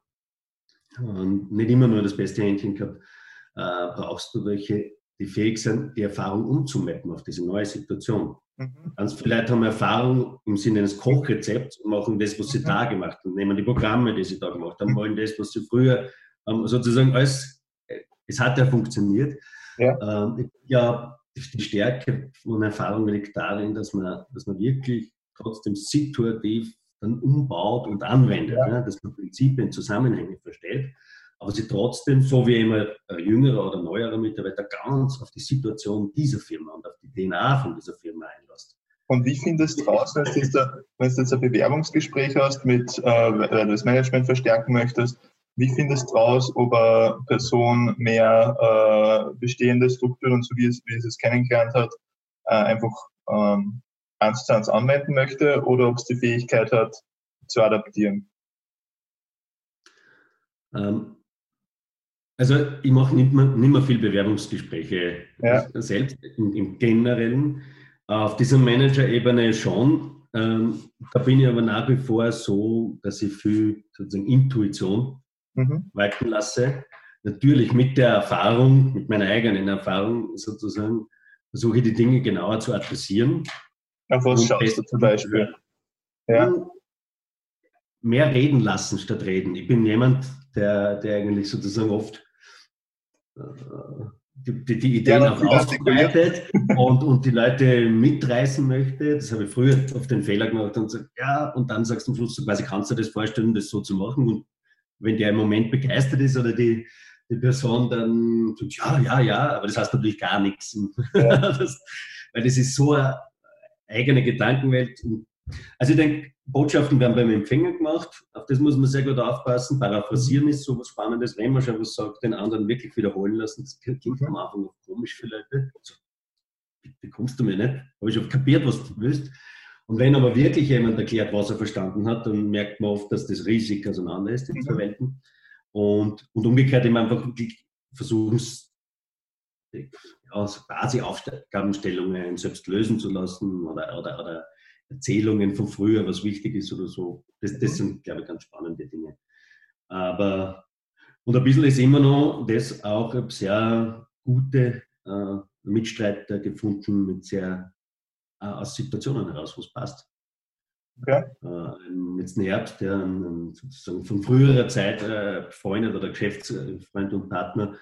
äh, nicht immer nur das beste Händchen gehabt, äh, brauchst du welche, die fähig sind, die Erfahrung umzumappen auf diese neue Situation. Mhm. Ganz viele Leute haben Erfahrung im Sinne eines Kochrezepts und machen das, was sie mhm. da gemacht haben, nehmen die Programme, die sie da gemacht haben, mhm. wollen das, was sie früher ähm, sozusagen alles, es hat ja funktioniert. Ja. Ähm, ja, die Stärke von Erfahrung liegt darin, dass man, dass man wirklich trotzdem situativ dann umbaut und anwendet, ja. ne? dass man Prinzipien, Zusammenhänge versteht aber sie trotzdem, so wie immer ein jüngerer oder neuerer Mitarbeiter, ganz auf die Situation dieser Firma und auf die DNA von dieser Firma einlässt. Und wie findest du raus, wenn du jetzt, wenn du jetzt ein Bewerbungsgespräch hast, mit, äh, weil du das Management verstärken möchtest, Wie findest du raus, ob eine Person mehr äh, bestehende Strukturen, so wie es, wie es es kennengelernt hat, äh, einfach ähm, eins zu eins anwenden möchte oder ob es die Fähigkeit hat, zu adaptieren? Ähm, also ich mache nicht mehr, nicht mehr viel Bewerbungsgespräche ja. selbst im, im, Generellen. Auf dieser Manager-Ebene schon. Ähm, da bin ich aber nach wie vor so, dass ich viel sozusagen Intuition mhm. walten lasse. Natürlich mit der Erfahrung, mit meiner eigenen Erfahrung sozusagen, versuche ich die Dinge genauer zu adressieren. Auf was schaust du zum Beispiel? Ja. Mehr reden lassen statt reden. Ich bin jemand, der, der eigentlich sozusagen oft die, die, die Ideen ja, auch ausbreitet und, und die Leute mitreißen möchte. Das habe ich früher auf den Fehler gemacht und gesagt, ja, und dann sagst du am Schluss, quasi kannst du dir das vorstellen, das so zu machen. Und wenn der im Moment begeistert ist oder die, die Person dann tut, ja, ja, ja, aber das heißt natürlich gar nichts. Ja. das, weil das ist so eine eigene Gedankenwelt. Also ich denke, Botschaften werden beim Empfänger gemacht, auf das muss man sehr gut aufpassen. Paraphrasieren ist so was Spannendes, wenn man schon was sagt, den anderen wirklich wiederholen lassen. Das klingt am Anfang auch komisch für Leute. So, bitte kommst du mir nicht, habe ich schon kapiert, was du willst. Und wenn aber wirklich jemand erklärt, was er verstanden hat, dann merkt man oft, dass das riesig auseinander ist, zwei mhm. Welten. Und, und umgekehrt eben einfach versuchen, ja, quasi Aufgabenstellungen selbst lösen zu lassen oder, oder, oder Erzählungen von früher, was wichtig ist oder so. Das, das sind, glaube ich, ganz spannende Dinge. Aber, und ein bisschen ist immer noch das auch, ich habe sehr gute äh, Mitstreiter gefunden mit sehr äh, aus Situationen heraus, wo es passt. Okay. Äh, im letzten Herbst, der sozusagen von früherer Zeit äh, befreundet oder Geschäftsfreund und Partner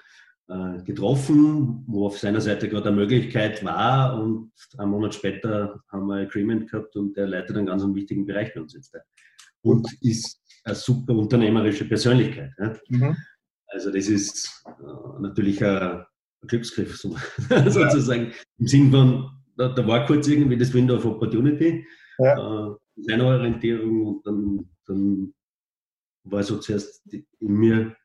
getroffen, wo auf seiner Seite gerade eine Möglichkeit war und einen Monat später haben wir ein Agreement gehabt und der leitet einen ganz wichtigen Bereich bei uns jetzt. Und ist eine super unternehmerische Persönlichkeit. Ja. Mhm. Also das ist äh, natürlich ein Glücksgriff so, sozusagen im Sinn von, da, da, war kurz irgendwie das Window of Opportunity ja. äh, seine Orientierung und dann, dann war so zuerst in mir,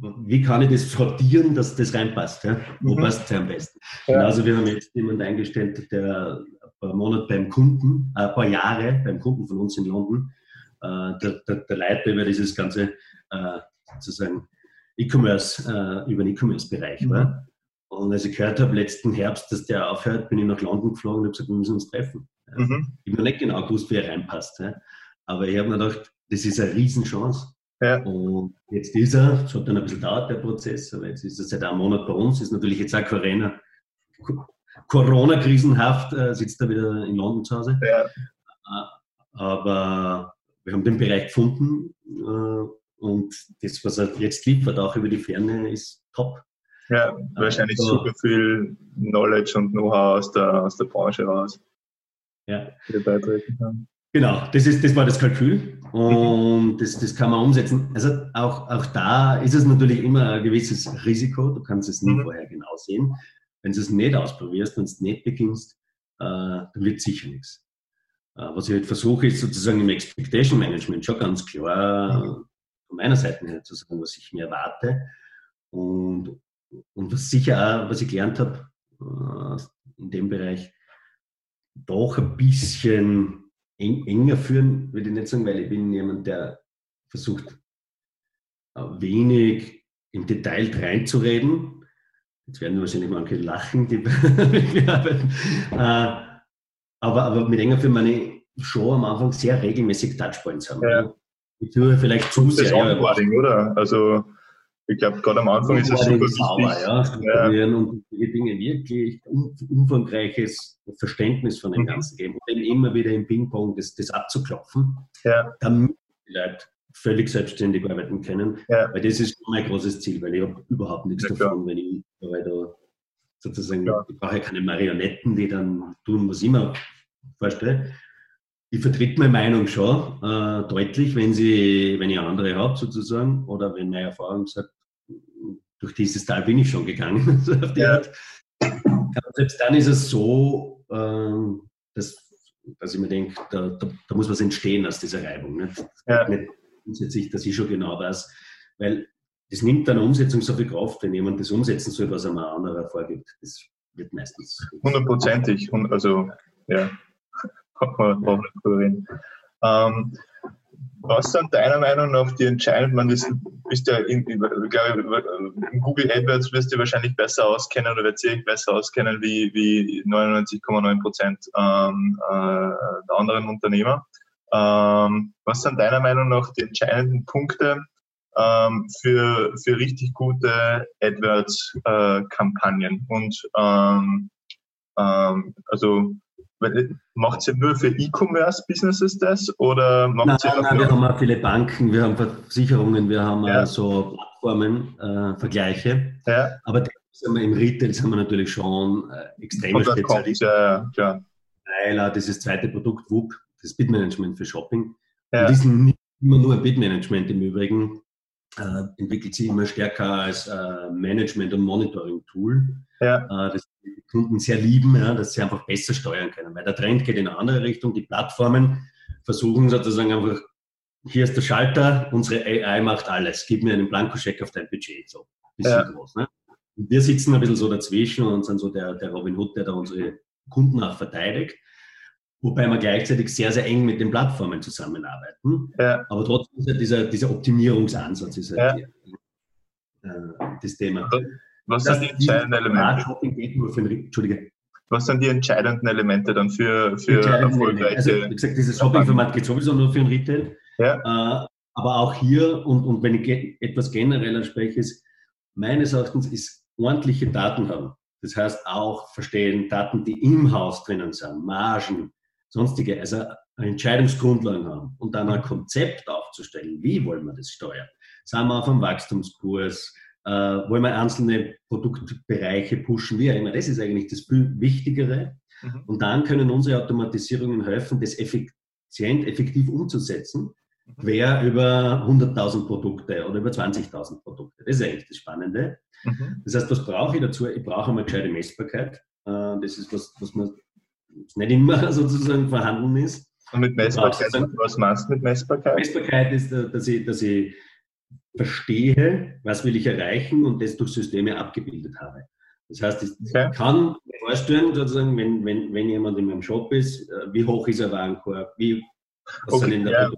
wie kann ich das sortieren, dass das reinpasst? Ja? Wo mhm. passt es am besten? Ja. Also wir haben jetzt jemanden eingestellt, der ein paar Monate beim Kunden, äh, ein paar Jahre beim Kunden von uns in London, äh, der, der, der Leiter über dieses ganze äh, sozusagen E-Commerce, äh, über den E-Commerce-Bereich mhm. war. Und als ich gehört habe, letzten Herbst, dass der aufhört, bin ich nach London geflogen und habe gesagt, wir müssen uns treffen. Mhm. Ich habe nicht genau gewusst, wie er reinpasst. Ja. Aber ich habe mir gedacht, das ist eine Riesenchance. Ja. Und jetzt ist er, es hat dann ein bisschen dauert, der Prozess, aber jetzt ist er seit einem Monat bei uns, ist natürlich jetzt auch Corona, Corona-krisenhaft, äh, sitzt er wieder in London zu Hause. Ja. Äh, aber wir haben den Bereich gefunden äh, und das, was er jetzt liefert, auch über die Ferne, ist top. Ja, wahrscheinlich also, super viel Knowledge und Know-how aus der, aus der Branche raus ja. beitreten kann. Genau, das, ist, das war das Kalkül und das, das kann man umsetzen. Also auch, auch da ist es natürlich immer ein gewisses Risiko, du kannst es nie mhm. vorher genau sehen. Wenn du es nicht ausprobierst und es nicht beginnst, äh, dann wird sicher nichts. Äh, was ich halt versuche, ist sozusagen im Expectation Management schon ganz klar mhm. von meiner Seite her zu sagen, was ich mir erwarte und, und was sicher auch, was ich gelernt habe äh, in dem Bereich, doch ein bisschen eng, enger führen, würde ich nicht sagen, weil ich bin jemand, der versucht, äh, wenig im Detail reinzureden. Jetzt werden wahrscheinlich manche lachen, die mit mir arbeiten. Äh, aber, aber mit enger führen meine ich schon am Anfang sehr regelmäßig Touchpoints haben. Ja. Ich tue vielleicht zu sehr. Das Onboarding, oder? Also ich glaube, gerade am Anfang ist es super wichtig. Sauber, ja, ja. und die Dinge wirklich umfangreiches Verständnis von dem mhm. Ganzen geben und eben immer wieder im Ping-Pong das, das abzuklopfen, ja. damit die Leute völlig selbstständig arbeiten können. Ja. Weil das ist mein großes Ziel, weil ich habe überhaupt nichts davon, wenn ich da sozusagen, ich brauche keine Marionetten, die dann tun, was ich mir vorstelle. Ich vertrete meine Meinung schon äh, deutlich, wenn, sie, wenn ich andere habe, sozusagen, oder wenn meine Erfahrung sagt, durch dieses Tal bin ich schon gegangen. ja. Selbst dann ist es so, äh, dass, dass ich mir denke, da, da, da, muss was entstehen aus dieser Reibung. Nicht? Ja. nicht grundsätzlich, dass ich schon genau weiß, weil das nimmt dann Umsetzung so viel Kraft, wenn jemand das umsetzen soll, was einem ein anderer vorgibt. Das wird meistens. Hundertprozentig. Also, ja, brauchen wir nicht drüber reden. Ähm, was sind deiner Meinung nach die entscheidenden, man ist, bist ja in, in, in Google AdWords wirst du wahrscheinlich besser auskennen oder wird sich besser auskennen wie, wie 99,9 Prozent ähm, äh, der anderen Unternehmer. Ähm, was sind deiner Meinung nach die entscheidenden Punkte ähm, für, für richtig gute AdWords-Kampagnen? Äh, Und ähm, ähm, also Macht ihr nur für E-Commerce-Businesses das oder macht nein, ihr nein, wir haben auch viele Banken, wir haben Versicherungen, wir haben ja. so Plattformen, äh, Vergleiche. Ja. Aber im Retail sind wir natürlich schon äh, extrem spezialisiert. Ja, klar. Weil äh, dieses zweite Produkt WUP, das Bitmanagement für Shopping, ja. und die sind nicht immer nur ein Bitmanagement im Übrigen, äh, entwickelt sich immer stärker als äh, Management- und Monitoring-Tool. Ja. Äh, das Kunden sehr lieben, ja, dass sie einfach besser steuern können. Weil der Trend geht in eine andere Richtung. Die Plattformen versuchen sozusagen einfach, hier ist der Schalter, unsere AI macht alles. Gib mir einen Blankoscheck auf dein Budget. So, bisschen ja. groß. Ne? Und wir sitzen ein bisschen so dazwischen und sind so der, der Robin Hood, der da unsere Kunden auch verteidigt. Wobei wir gleichzeitig sehr, sehr eng mit den Plattformen zusammenarbeiten. Ja. Aber trotzdem ist ja dieser, dieser Optimierungsansatz ist halt ja. die, äh, das Thema. Was sind die entscheidenden Elemente? Entschuldige. Was sind die entscheidenden Elemente dann für, für erfolgreiche? Also, wie gesagt, dieses Shopping-Format geht sowieso nur für den Retail. Ja. Äh, aber auch hier, und, und wenn ich etwas genereller spreche, ist, meines Erachtens ist ordentliche Daten haben. Das heißt auch verstehen Daten, die im Haus drinnen sind, Margen, sonstige, also Entscheidungsgrundlagen haben und dann ein Konzept aufzustellen. Wie wollen wir das steuern? Sind wir auf einem Wachstumskurs? Äh, wollen wir einzelne Produktbereiche pushen, wie auch immer. Das ist eigentlich das Wichtigere. Mhm. Und dann können unsere Automatisierungen helfen, das effizient, effektiv umzusetzen, mhm. quer über 100.000 Produkte oder über 20.000 Produkte. Das ist eigentlich das Spannende. Mhm. Das heißt, was brauche ich dazu? Ich brauche einmal gescheite Messbarkeit. Äh, das ist was, was man nicht immer sozusagen vorhanden ist. Und mit Messbarkeit, was meinst du mit Messbarkeit? Messbarkeit ist, äh, dass ich, dass ich verstehe, was will ich erreichen und das durch Systeme abgebildet habe. Das heißt, ich okay. kann mir vorstellen, sozusagen, wenn, wenn, wenn jemand in meinem Shop ist, äh, wie hoch ist der Warenkorb, wie, was okay, in der ja.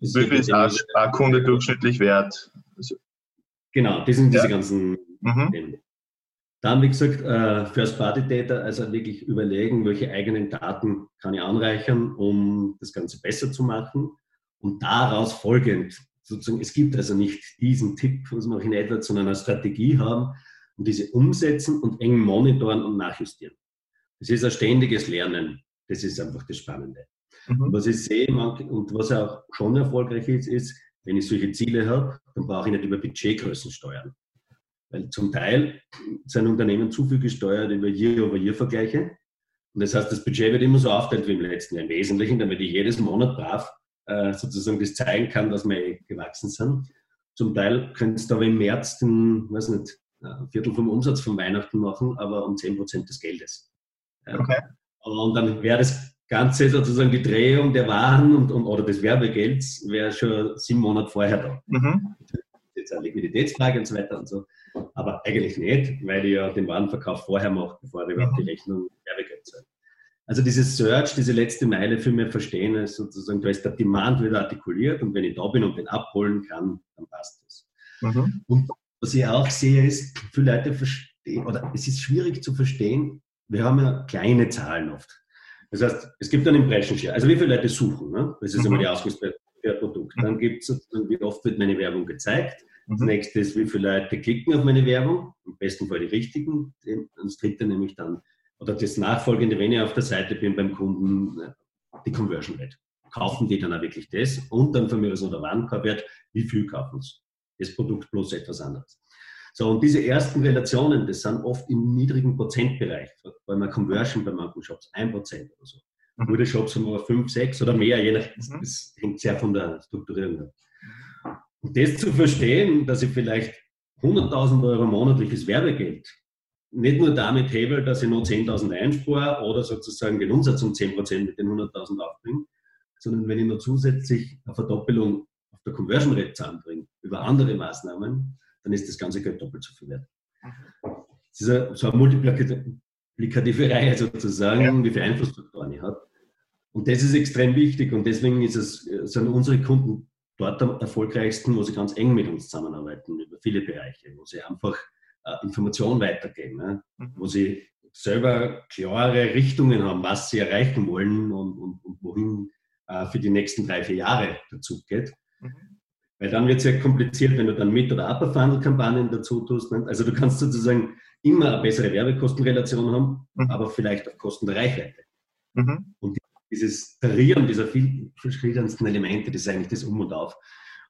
Wie viel ist ein Kunde durchschnittlich wert? Also, genau, das sind diese ganzen mhm. Themen. Dann, wie gesagt, äh, First-Party-Data, also wirklich überlegen, welche eigenen Daten kann ich anreichern, um das Ganze besser zu machen. Und daraus folgend sozusagen, es gibt also nicht diesen Tipp, was wir auch in AdWords, sondern eine Strategie haben und diese umsetzen und eng monitoren und nachjustieren. Das ist ein ständiges Lernen. Das ist einfach das Spannende. Mhm. Und was ich sehe und was auch schon erfolgreich ist, ist, wenn ich solche Ziele habe, dann brauche ich nicht über Budgetgrößen steuern. Weil zum Teil sind Unternehmen zu viel gesteuert über Year-over-Year-Vergleiche. Und das heißt, das Budget wird immer so aufteilt wie im letzten Jahr. Im Wesentlichen, damit ich jedes Monat brav äh, sozusagen das zeigen kann, dass wir eh gewachsen sind. Zum Teil könntest du aber im März den, weiß nicht, ein Viertel vom Umsatz von Weihnachten machen, aber um 10 Prozent des Geldes. Okay. Und dann wäre das Ganze sozusagen die Drehung der Waren und, und oder des Werbegelds wäre schon sieben Monate vorher da. Mhm. Jetzt eine Liquiditätsfrage und so weiter und so. Aber eigentlich nicht, weil ich ja den Warenverkauf vorher mache, bevor ich überhaupt die mhm. Rechnung Werbegeld zahle. Also dieses Search, diese letzte Meile für mich verstehen, ist sozusagen, da ist der Demand wieder artikuliert und wenn ich da bin und den abholen kann, dann passt das. Mhm. Und was ich auch sehe, ist, viele Leute verstehen, oder es ist schwierig zu verstehen, wir haben ja kleine Zahlen oft. Das heißt, es gibt einen Impression Share, also wie viele Leute suchen, ne? das ist mhm. immer die Ausgangsbewertung per Produkt. Dann gibt es, wie oft wird meine Werbung gezeigt. Das mhm. nächste ist, wie viele Leute klicken auf meine Werbung, im besten Fall die richtigen. Und das dritte nämlich dann, oder das nachfolgende, wenn ich auf der Seite bin beim Kunden, äh, die Conversion Rate. Kaufen die dann auch wirklich das? Und dann von mir aus der Warenkorbwert, wie viel kaufen sie? Das Produkt plus etwas anderes. So, und diese ersten Relationen, das sind oft im niedrigen Prozentbereich, bei einer Conversion bei manchen Shops, 1% oder so. Mhm. Gute Shops haben aber 5, 6 oder mehr, je nach, mhm. das hängt sehr von der Strukturierung ab. Und das zu verstehen, dass ich vielleicht 100.000 Euro monatliches Werbegeld nicht nur damit hebel, dass ich nur 10.000 einspare oder sozusagen den Umsatz um 10% mit den 100.000 aufbringe, sondern wenn ich noch zusätzlich eine Verdoppelung auf der Conversion Rate zusammenbringe, über andere Maßnahmen, dann ist das ganze Geld doppelt so viel wert. Das ist so eine multiplikative Reihe sozusagen, ja. wie viele Einflussfaktoren ich habe. Und das ist extrem wichtig und deswegen ist es, sind unsere Kunden dort am erfolgreichsten, wo sie ganz eng mit uns zusammenarbeiten, über viele Bereiche, wo sie einfach äh, Informationen weitergeben, ne? mhm. wo sie selber klare Richtungen haben, was sie erreichen wollen und, und, und wohin äh, für die nächsten drei, vier Jahre dazu geht. Mhm. Weil dann wird es ja kompliziert, wenn du dann Mit- oder Upper-Funnel-Kampagnen dazu tust. Ne? Also du kannst sozusagen immer eine bessere Werbekostenrelation haben, mhm. aber vielleicht auf Kosten der Reichweite. Mhm. Und dieses Tarieren dieser vielen verschiedensten Elemente, das ist eigentlich das Um und Auf.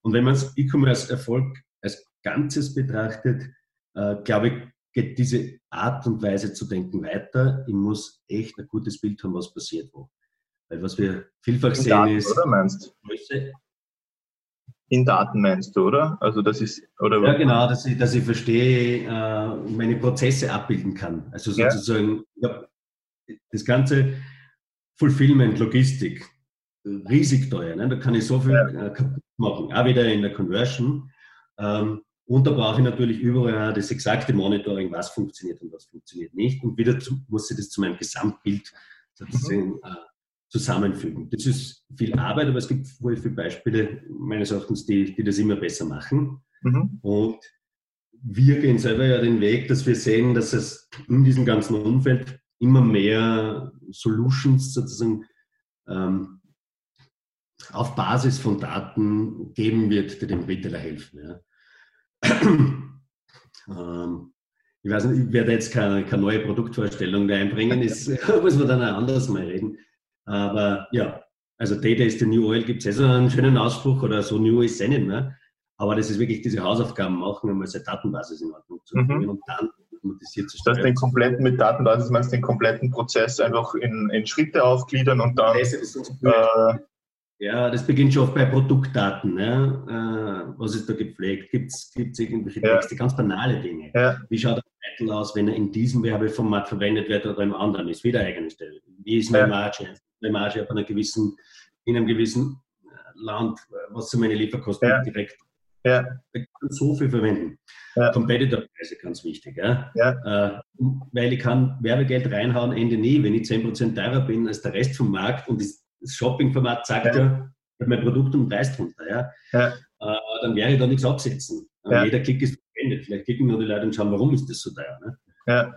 Und wenn man das E-Commerce-Erfolg als Ganzes betrachtet, äh, glaube ich, geht diese Art und Weise zu denken weiter. Ich muss echt ein gutes Bild haben, was passiert wo. Weil was wir vielfach sehen Daten, ist. Oder meinst Größe. In Daten meinst du, oder? Also das ist, oder ja, genau, dass ich, dass ich verstehe, äh, meine Prozesse abbilden kann. Also sozusagen, ja. das ganze Fulfillment, Logistik, riesig teuer. Ne? Da kann ich so viel ja. Äh, kaputt machen, auch wieder in der Conversion. Ähm, und da brauche ich natürlich überall das exakte Monitoring, was funktioniert und was funktioniert nicht. Und wieder zu, muss ich das zu meinem Gesamtbild sozusagen mhm. äh, zusammenfügen. Das ist viel Arbeit, aber es gibt wohl viele Beispiele meines Erachtens, die, die das immer besser machen. Mhm. Und wir gehen selber ja den Weg, dass wir sehen, dass es in diesem ganzen Umfeld immer mehr Solutions sozusagen ähm, auf Basis von Daten geben wird, die dem Retailer helfen. Ja. Ähm, ich weiß nicht, ich werde jetzt keine, keine neue Produktvorstellung einbringen, das muss man dann auch anders mal reden. Aber ja, also Data is the new oil gibt es eh so einen schönen Ausspruch oder so new is eh nicht mehr. Aber das ist wirklich diese Hausaufgaben machen, um eine Datenbasis in Ordnung zu bringen mhm. und dann automatisiert zu steuern. Das den kompletten, mit Datenbasis meinst den kompletten Prozess einfach in, in Schritte aufgliedern und dann. Das äh, ja, das beginnt schon oft bei Produktdaten. Ja? Äh, was ist da gepflegt? Gibt es irgendwelche Texte? Ja. Ganz banale Dinge. Ja. Wie schaut der Titel aus, wenn er in diesem Werbeformat verwendet wird oder im anderen? Ist wieder eigene Stelle. Wie ist meine Marge? Meine Marge ab einer gewissen, in einem gewissen Land, was sind meine Lieferkosten direkt ja. Ich kann so viel verwenden. Ja. Competitor-Preise ganz wichtig. Ja? ja. Äh, weil ich kann Werbegeld reinhauen, Ende nie. Wenn ich 10% teurer bin als der Rest vom Markt und das Shopping-Format sagt ja, ja mein Produkt um Preis drunter, ja? ja. Äh, dann werde ich da nichts absetzen. Ja. Jeder Klick ist verwendet. Vielleicht klicken nur die Leute und schauen, warum ist das so teuer. Ne? Ja.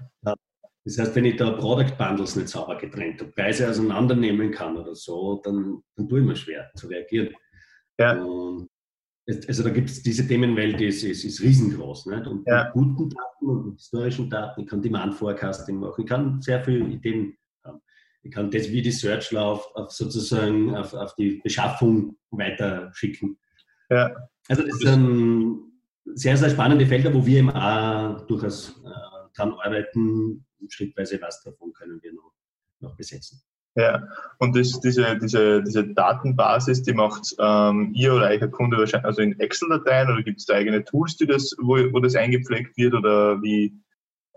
Das heißt, wenn ich da Product Bundles nicht sauber getrennt habe, Preise auseinandernehmen kann oder so, dann, dann tue ich mir schwer zu reagieren. Ja. Und also da gibt es diese Themenwelt, die ist, ist, ist riesengroß. Nicht? Und ja. mit guten Daten und mit historischen Daten, ich kann Demand-Forecasting machen, ich kann sehr viele Ideen. Ich kann das wie die Search auf, auf sozusagen auf, auf, die Beschaffung weiter schicken. Ja. Also das sind sehr, sehr spannende Felder, wo wir eben auch durchaus äh, dran arbeiten. Schrittweise was davon können wir noch, noch besetzen. Ja, und das, diese, diese, diese Datenbasis, die macht ähm, ihr oder euer Kunde wahrscheinlich also in Excel-Dateien oder gibt es da eigene Tools, die das, wo, wo das eingepflegt wird oder wie?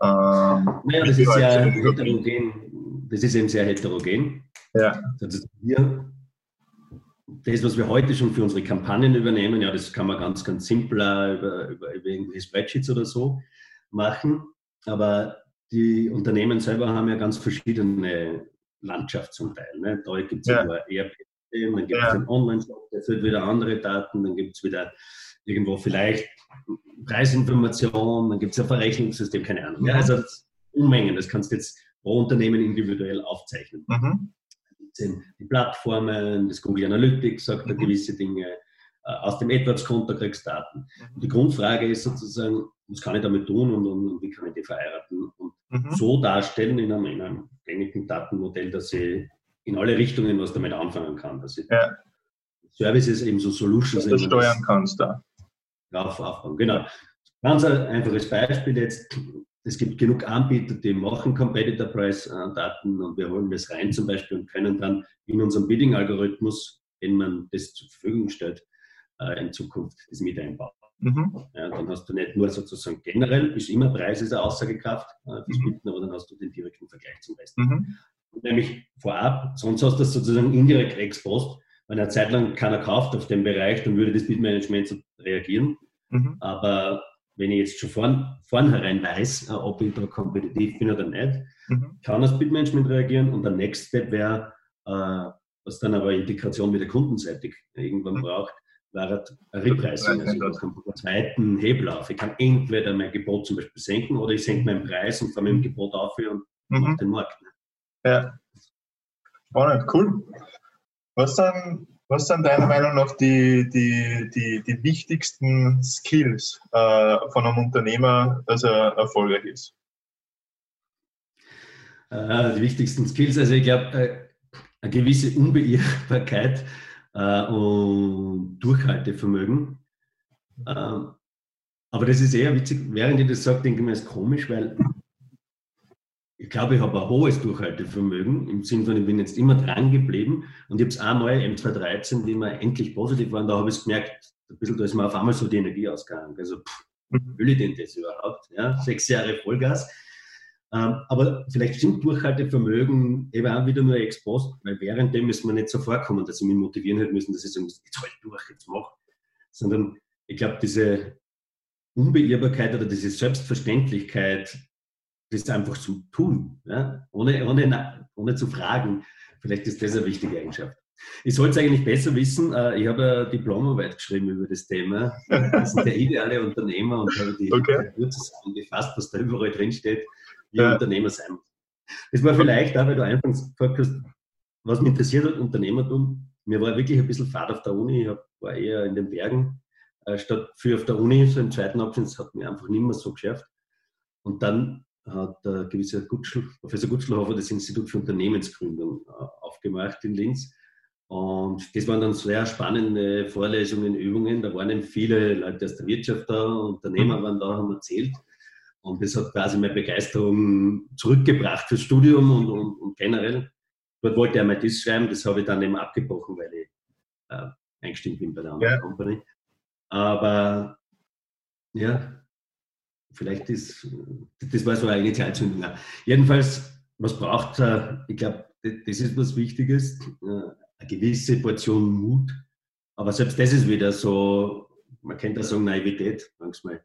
Ähm, naja, das ist ja heterogen. Das ist eben sehr heterogen. Ja. Also wir, das, was wir heute schon für unsere Kampagnen übernehmen, ja, das kann man ganz, ganz simpel über, über, über irgendwelche Spreadsheets oder so machen. Aber die Unternehmen selber haben ja ganz verschiedene Landschaft zum Teil. Ne? Da gibt es ja. ein ERP-System, dann gibt es ja. einen Online-Shop, der führt wieder andere Daten, dann gibt es wieder irgendwo vielleicht Preisinformationen, dann gibt es ein Verrechnungssystem, keine Ahnung. Ja, also Unmengen, das kannst du jetzt pro Unternehmen individuell aufzeichnen. Mhm. Die Plattformen, das Google Analytics sagt mhm. da gewisse Dinge, äh, aus dem AdWords-Konto kriegst du Daten. Mhm. Die Grundfrage ist sozusagen, was kann ich damit tun und, und, und wie kann ich die verheiraten und mhm. so darstellen in einem, in einem gängigen Datenmodell, dass ich in alle Richtungen was damit anfangen kann. Dass ich ja. Services eben so Solutions. Dass du steuern kannst da. Drauf aufbauen, genau. Ganz ein einfaches Beispiel jetzt. Es gibt genug Anbieter, die machen Competitor Price Daten und wir holen das rein zum Beispiel und können dann in unserem Bidding-Algorithmus, den man das zur Verfügung stellt, äh, in Zukunft das mit einbauen. Mhm. Ja, dann hast du nicht nur sozusagen generell, ist immer Preis ist eine Aussagekraft äh, fürs mhm. Bieten, aber dann hast du den direkten Vergleich zum Besten. Mhm. Nämlich vorab, sonst hast du das sozusagen indirekt ex post, wenn eine Zeit lang keiner kauft auf dem Bereich, dann würde das Bitmanagement so reagieren. Mhm. Aber wenn ich jetzt schon vorn, vornherein weiß, äh, ob ich da kompetitiv bin oder nicht, mhm. kann das Bitmanagement reagieren und der Next Step wäre, äh, was dann aber Integration mit der Kundenseitig irgendwann mhm. braucht, wäre ein Repricing. Also ich kann einen zweiten Hebel auf. Ich kann entweder mein Gebot zum Beispiel senken oder ich senke meinen Preis und fahre mit dem Gebot auf und mhm. mache den Markt. Ne? Ja. Spannend, cool. Was sind, was sind deiner Meinung nach die, die, die, die wichtigsten Skills äh, von einem Unternehmer, dass er erfolgreich ist? Äh, die wichtigsten Skills, also ich glaube, äh, eine gewisse Unbeirrbarkeit äh, und Durchhaltevermögen. Ähm, aber das ist eher witzig, während ich das sage, denke ich mir, es ist komisch, weil ich glaube, ich habe ein hohes Durchhaltevermögen im Sinne von, ich bin jetzt immer dran geblieben und ich habe es einmal M2013, wie wir endlich positiv waren, da habe ich es gemerkt, ein bisschen, da ist mir auf einmal so die Energie ausgegangen. Also, pff, mhm. will ich denn das überhaupt? Ja, sechs Jahre Vollgas. Ähm, aber vielleicht stimmt Durchhaltevermögen eben auch wieder nur ex post, weil währenddem ist mir nicht so vorkommen, dass ich mich motivieren hätte müssen, dass ich sagen, jetzt halt durch, jetzt mach. Sondern ich glaube, diese Unbeirrbarkeit oder diese Selbstverständlichkeit, das einfach zu tun, ja? ohne, ohne, ohne zu fragen. Vielleicht ist das eine wichtige Eigenschaft. Ich sollte es eigentlich besser wissen. Äh, ich habe eine Diplomarbeit geschrieben über das Thema. Das ist der ideale Unternehmer und habe die okay. zusammengefasst, was da überall drin steht, wie ja. Unternehmer sein muss. Das war vielleicht auch, weil du anfangs gefragt hast, was mich interessiert hat, Unternehmertum. Mir war wirklich ein bisschen Fahrt auf der Uni. Ich war eher in den Bergen äh, statt für auf der Uni. So im zweiten Abschnitt das hat mir einfach nicht mehr so geschafft. Und dann hat der gewisse Gutschl, Professor Gutschelhofer das Institut für Unternehmensgründung äh, aufgemacht in Linz. Und das waren dann sehr spannende Vorlesungen, Übungen. Da waren eben viele Leute aus der Wirtschaft da, Unternehmer mhm. waren da, haben erzählt. Und das hat quasi meine Begeisterung zurückgebracht fürs Studium und, und, und generell. Dort wollte er mal das schreiben, das habe ich dann eben abgebrochen, weil ich äh, eingestimmt bin bei der anderen ja. Company. Aber ja, vielleicht ist, das war so eine Initialzündung. Jedenfalls, was braucht, äh, ich glaube, das ist was Wichtiges, äh, eine gewisse Portion Mut. Aber selbst das ist wieder so, man kennt das sagen, Naivität manchmal.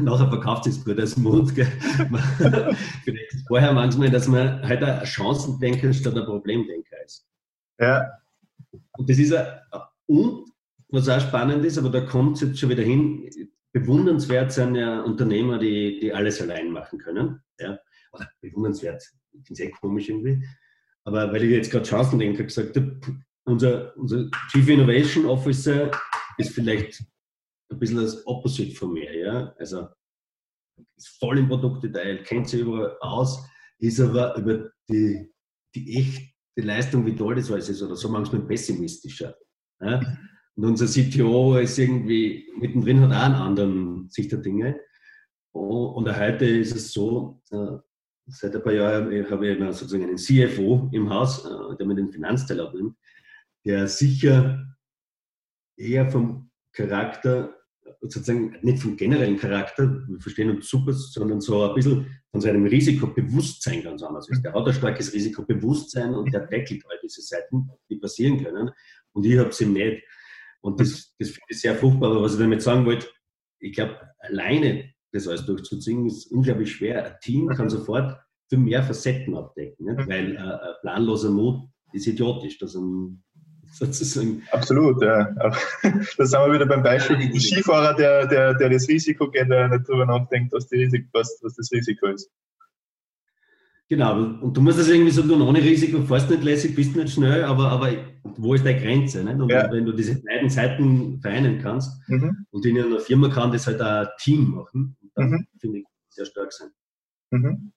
Nachher verkauft es gut als Mut. Vielleicht ist vorher manchmal, dass man halt ein Chancendenker statt ein Problemdenker ist. Ja. Und das ist ein, und was auch spannend ist, aber da kommt es jetzt schon wieder hin, bewundernswert sind ja Unternehmer, die, die alles allein machen können. Ja? Oder bewundernswert, ich finde es eh komisch irgendwie. Aber weil ich jetzt gerade Chancendenker gesagt habe, unser, unser Chief Innovation Officer ist vielleicht ein bisschen das Opposite von mir. Ja? Also ist voll im Produktdetail, kennt sich überall aus, ist aber über die, die echte Leistung, wie toll das alles ist, oder so manchmal pessimistischer. Ja? Und unser CTO ist irgendwie mittendrin, hat auch einen anderen Sicht der Dinge. Und heute ist es so, äh, seit ein paar Jahren habe ich sozusagen einen CFO im Haus, äh, der mir den Finanzteil abnimmt, der sicher eher vom Charakter, sozusagen nicht vom generellen Charakter, wir verstehen uns super, sondern so ein bisschen von seinem Risikobewusstsein ganz anders ist. Der hat ein starkes Risikobewusstsein und der deckelt all diese Seiten, die passieren können. Und ich habe sie nicht. Und das, das finde ich sehr fruchtbar. Aber was ich damit sagen wollte, ich glaube, alleine das alles durchzuziehen, ist unglaublich schwer. Ein Team kann sofort viel mehr Facetten abdecken, nicht? weil äh, ein planloser Mut ist idiotisch. Das ein, sozusagen Absolut, ja. Da sind wir wieder beim Beispiel. Der Skifahrer, der, der, der das Risiko geht, der nicht darüber nachdenkt, was, die Risiko, was, was das Risiko ist. Genau, und du musst das irgendwie so tun, ohne Risiko, fährst nicht lässig, bist nicht schnell, aber, aber wo ist deine Grenze? Nicht? Und ja. wenn du diese beiden Seiten vereinen kannst mhm. und in einer Firma kann das halt ein Team machen, dann mhm. finde ich sehr stark sein. Mhm.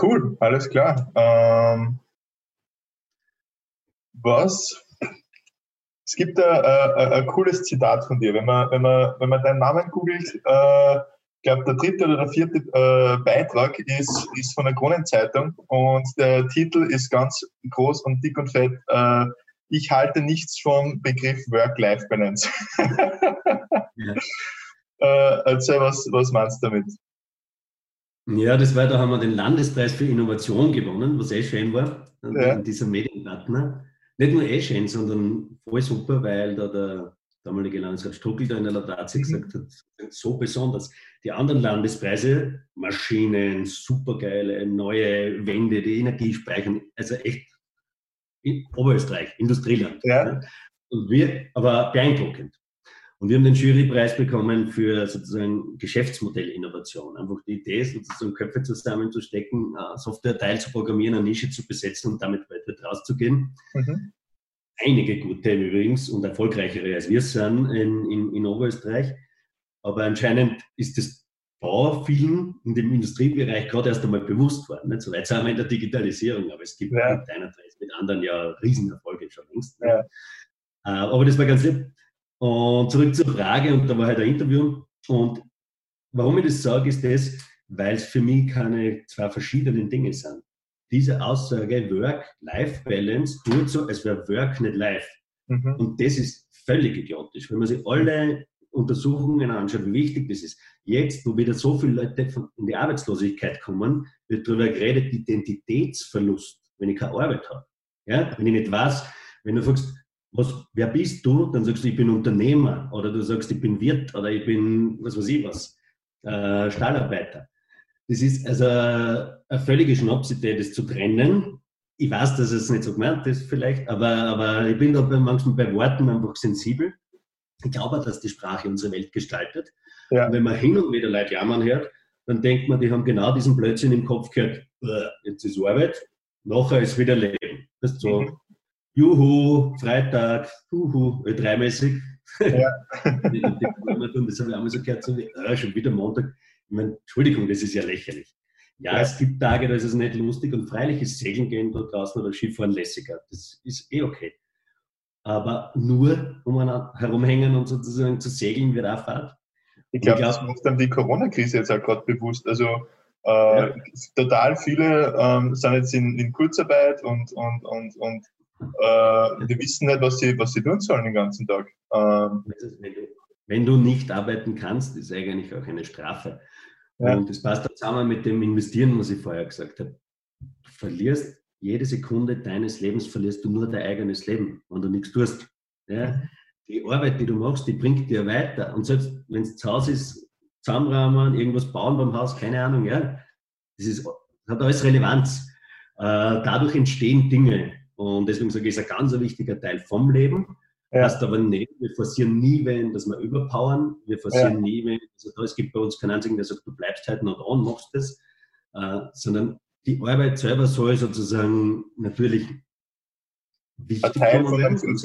Cool, alles klar. Ähm, was? Es gibt ein, ein, ein, cooles Zitat von dir. Wenn man, wenn man, wenn man deinen Namen googelt, äh, ich glaube, der dritte oder der vierte äh, Beitrag ist, ist von der Kronenzeitung und der Titel ist ganz groß und dick und fett. Äh, ich halte nichts vom Begriff Work-Life-Balance. ja. äh, erzähl, was, was meinst du damit? Ja, das war, da haben wir den Landespreis für Innovation gewonnen, was eh schön war, ja. in dieser Medienpartner. nicht nur eh schön, sondern voll super, weil da der damalige Landesrat Struckel da in der Laudatio mhm. gesagt hat, so besonders. Die anderen Landespreise, Maschinen, supergeile, neue Wände, die Energie speichern, also echt in Oberösterreich, Industrieland. Ja. Und wir, aber beeindruckend. Und wir haben den Jurypreis bekommen für sozusagen Geschäftsmodellinnovation. Einfach die Idee, sozusagen Köpfe zusammenzustecken, äh, Software-Teil zu programmieren, eine Nische zu besetzen und damit weiter rauszugehen. Mhm. Einige gute übrigens und erfolgreichere als wir sind in, in, in Oberösterreich. Aber anscheinend ist das Bau vielen in dem Industriebereich gerade erst einmal bewusst worden. Nicht? So weit sind wir in der Digitalisierung, aber es gibt ja. mit einer mit anderen ja Riesenerfolge schon längst. Ja. Äh, aber das war ganz lieb. Und zurück zur Frage, und da war halt ein Interview. Und warum ich das sage, ist das, weil es für mich keine zwei verschiedenen Dinge sind. Diese Aussage Work-Life-Balance tut so, als wäre Work nicht Life. Mhm. Und das ist völlig idiotisch. Wenn man sich alle Untersuchungen anschaut, wie wichtig das ist. Jetzt, wo wieder so viele Leute in die Arbeitslosigkeit kommen, wird darüber geredet, Identitätsverlust, wenn ich keine Arbeit habe. Ja? Wenn ich nicht weiß, wenn du fragst, was, wer bist du? Dann sagst du, ich bin Unternehmer oder du sagst, ich bin Wirt oder ich bin, was weiß ich was, äh, Stahlarbeiter. Das ist also eine völlige Schnapsidee, das zu trennen. Ich weiß, dass es nicht so gemeint ist vielleicht, aber, aber ich bin da manchmal bei Worten einfach sensibel. Ich glaube, dass die Sprache unsere Welt gestaltet. Ja. Und wenn man hin und wieder Leute jammern hört, dann denkt man, die haben genau diesen Blödsinn im Kopf gehört, jetzt ist Arbeit, nachher ist wieder Leben. Das ist so, mhm. Juhu, Freitag, Juhu, dreimäßig. Ja. das habe ich einmal so gehört, so, ah, schon wieder Montag. Ich meine, Entschuldigung, das ist ja lächerlich. Ja, ja, es gibt Tage, da ist es nicht lustig und freilich ist Segeln gehen da draußen oder Skifahren lässiger. Das ist eh okay. Aber nur um herumhängen und sozusagen zu segeln wird auch Fahrt. Ich glaube, glaub, das macht dann die Corona-Krise jetzt auch gerade bewusst. Also äh, ja. total viele ähm, sind jetzt in, in Kurzarbeit und, und, und, und äh, die wissen nicht, was sie, was sie tun sollen den ganzen Tag. Ähm, wenn du nicht arbeiten kannst, ist eigentlich auch eine Strafe. Ja. Und das passt zusammen mit dem Investieren, was ich vorher gesagt habe. Du verlierst jede Sekunde deines Lebens, verlierst du nur dein eigenes Leben, wenn du nichts tust. Ja? Mhm. Die Arbeit, die du machst, die bringt dir weiter. Und selbst wenn es zu Hause ist, zusammenrahmen, irgendwas bauen beim Haus, keine Ahnung, ja, das ist, hat alles Relevanz. Äh, dadurch entstehen Dinge. Und deswegen sage ich, es ist ein ganz wichtiger Teil vom Leben. Ja. Heißt aber nicht, wir forcieren nie wenn, dass wir überpowern. Wir forcieren ja. nie wenn, also da, es gibt bei uns keinen einzigen, der sagt, du bleibst halt noch dran, machst das. Äh, sondern die Arbeit selber soll sozusagen natürlich wichtig sein.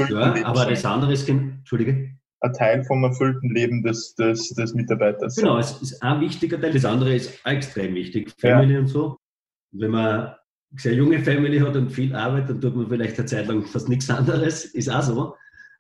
Ja, aber das andere ist, Entschuldige? Ein Teil vom erfüllten Leben des, des, des Mitarbeiters. Genau, es ist ein wichtiger Teil, das andere ist extrem wichtig. Family ja. und so. Wenn man sehr junge Family hat und viel Arbeit, dann tut man vielleicht eine Zeit lang fast nichts anderes, ist auch so.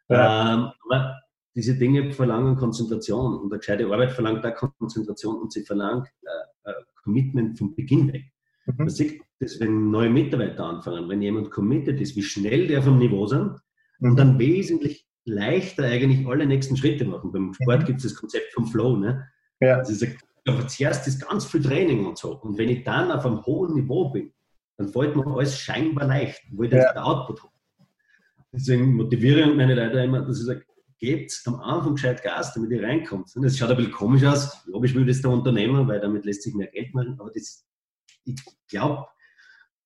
Ja. Ähm, aber diese Dinge verlangen Konzentration und eine gescheite Arbeit verlangt auch Konzentration und sie verlangt äh, äh, Commitment vom Beginn weg. Mhm. Man sieht das, wenn neue Mitarbeiter anfangen, wenn jemand committed ist, wie schnell der vom Niveau sind mhm. und dann wesentlich leichter eigentlich alle nächsten Schritte machen. Beim Sport mhm. gibt es das Konzept vom Flow. Ne? Ja. Also sagt, aber zuerst ist ganz viel Training und so. Und wenn ich dann auf einem hohen Niveau bin, dann fällt mir alles scheinbar leicht, wo ich ja. den Output habe. Deswegen motiviere ich meine Leute immer, dass ich sage, gebt am Anfang gescheit Gas, damit ihr reinkommt. Und das schaut ein bisschen komisch aus. Logisch will das der Unternehmer, weil damit lässt sich mehr Geld machen. Aber das, ich glaube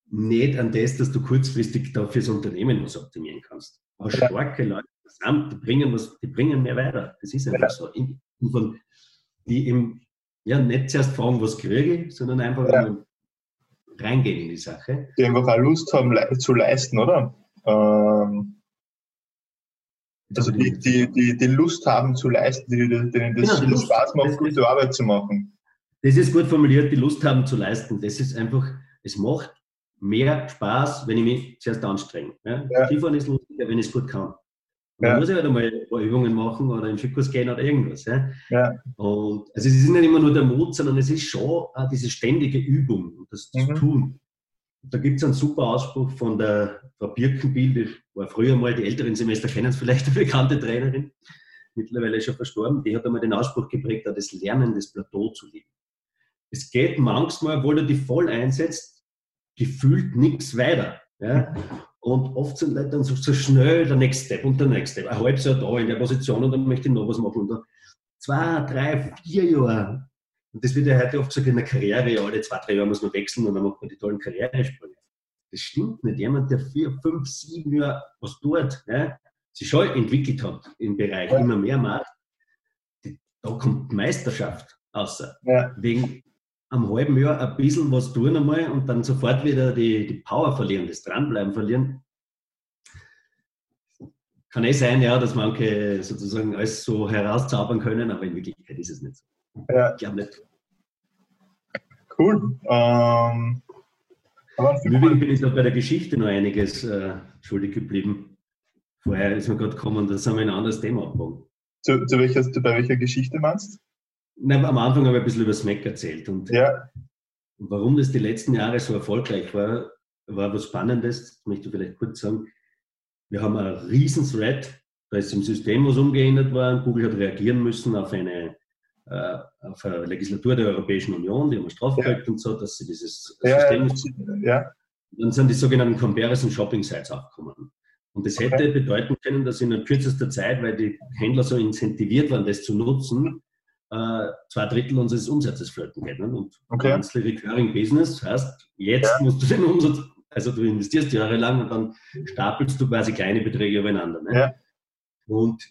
nicht an das, dass du kurzfristig da fürs Unternehmen was optimieren kannst. Aber starke Leute, die bringen, was, die bringen mehr weiter. Das ist einfach so. Und von, die im, ja, nicht zuerst fragen, was kriege ich, sondern einfach ja reingehen in die Sache. Die einfach auch Lust haben zu leisten, oder? Ähm, also die, die, die, die Lust haben zu leisten, die, denen das genau, Spaß macht, das, gute Arbeit zu machen. Das ist gut formuliert, die Lust haben zu leisten. Das ist einfach, es macht mehr Spaß, wenn ich mich zuerst anstrenge. Ja? Ja. Skifahren ist lustiger, wenn ich es gut kann. Man ja. muss ja halt einmal ein paar Übungen machen oder in Skikurs gehen oder irgendwas. Ja? ja. Und also es ist nicht immer nur der Mut, sondern es ist schon auch diese ständige Übung, das mhm. zu tun. Da gibt es einen super Ausspruch von der Frau Birkenbiel, die war früher mal, die älteren Semester kennen es vielleicht, eine bekannte Trainerin, mittlerweile schon verstorben, die hat einmal den Ausspruch geprägt, das Lernen des Plateau zu lieben. Es geht manchmal, obwohl er die voll einsetzt, gefühlt nichts weiter. Ja? Und oft sind Leute dann so, so schnell der Next Step und der Next Step. Ein halbes Jahr da in der Position und dann möchte ich noch was machen. Und dann zwei, drei, vier Jahre. Und das wird ja heute oft gesagt, in der Karriere, ja, alle zwei, drei Jahre muss man wechseln und dann macht man die tollen Karrieresprünge. Das stimmt nicht. Jemand, der vier, fünf, sieben Jahre was tut, ja, sich schon entwickelt hat im Bereich, immer mehr macht, da kommt Meisterschaft außer. Ja. Wegen am halben Jahr ein bisschen was tun einmal und dann sofort wieder die, die Power verlieren, das Dranbleiben verlieren. Kann eh sein, ja, dass manche sozusagen alles so herauszaubern können, aber in Wirklichkeit ist es nicht so. Ja. Ich glaube nicht. Cool. Ähm, Im Übrigen bin ich da bei der Geschichte noch einiges äh, schuldig geblieben. Vorher ist mir gerade gekommen, da sind wir ein anderes Thema abgewogen. Zu, zu welcher, bei welcher Geschichte meinst Na, am Anfang habe ich ein bisschen über Smack erzählt. Und ja. warum das die letzten Jahre so erfolgreich war, war was Spannendes, das möchte ich vielleicht kurz sagen. Wir haben einen riesen Thread, da ist im System was umgeändert worden. Google hat reagieren müssen auf eine, äh, auf eine Legislatur der Europäischen Union, die haben Strafrecht ja. und so, dass sie dieses System. Ja. ja. Dann sind die sogenannten Comparison Shopping Sites aufgekommen. Und das hätte okay. bedeuten können, dass in kürzester Zeit, weil die Händler so incentiviert waren, das zu nutzen, äh, zwei Drittel unseres Umsatzes flöten geht. Ne? Und okay. Monthly Recurring Business heißt, jetzt ja. musst du den Umsatz, also du investierst jahrelang und dann stapelst du quasi kleine Beträge übereinander. Ne? Ja. Und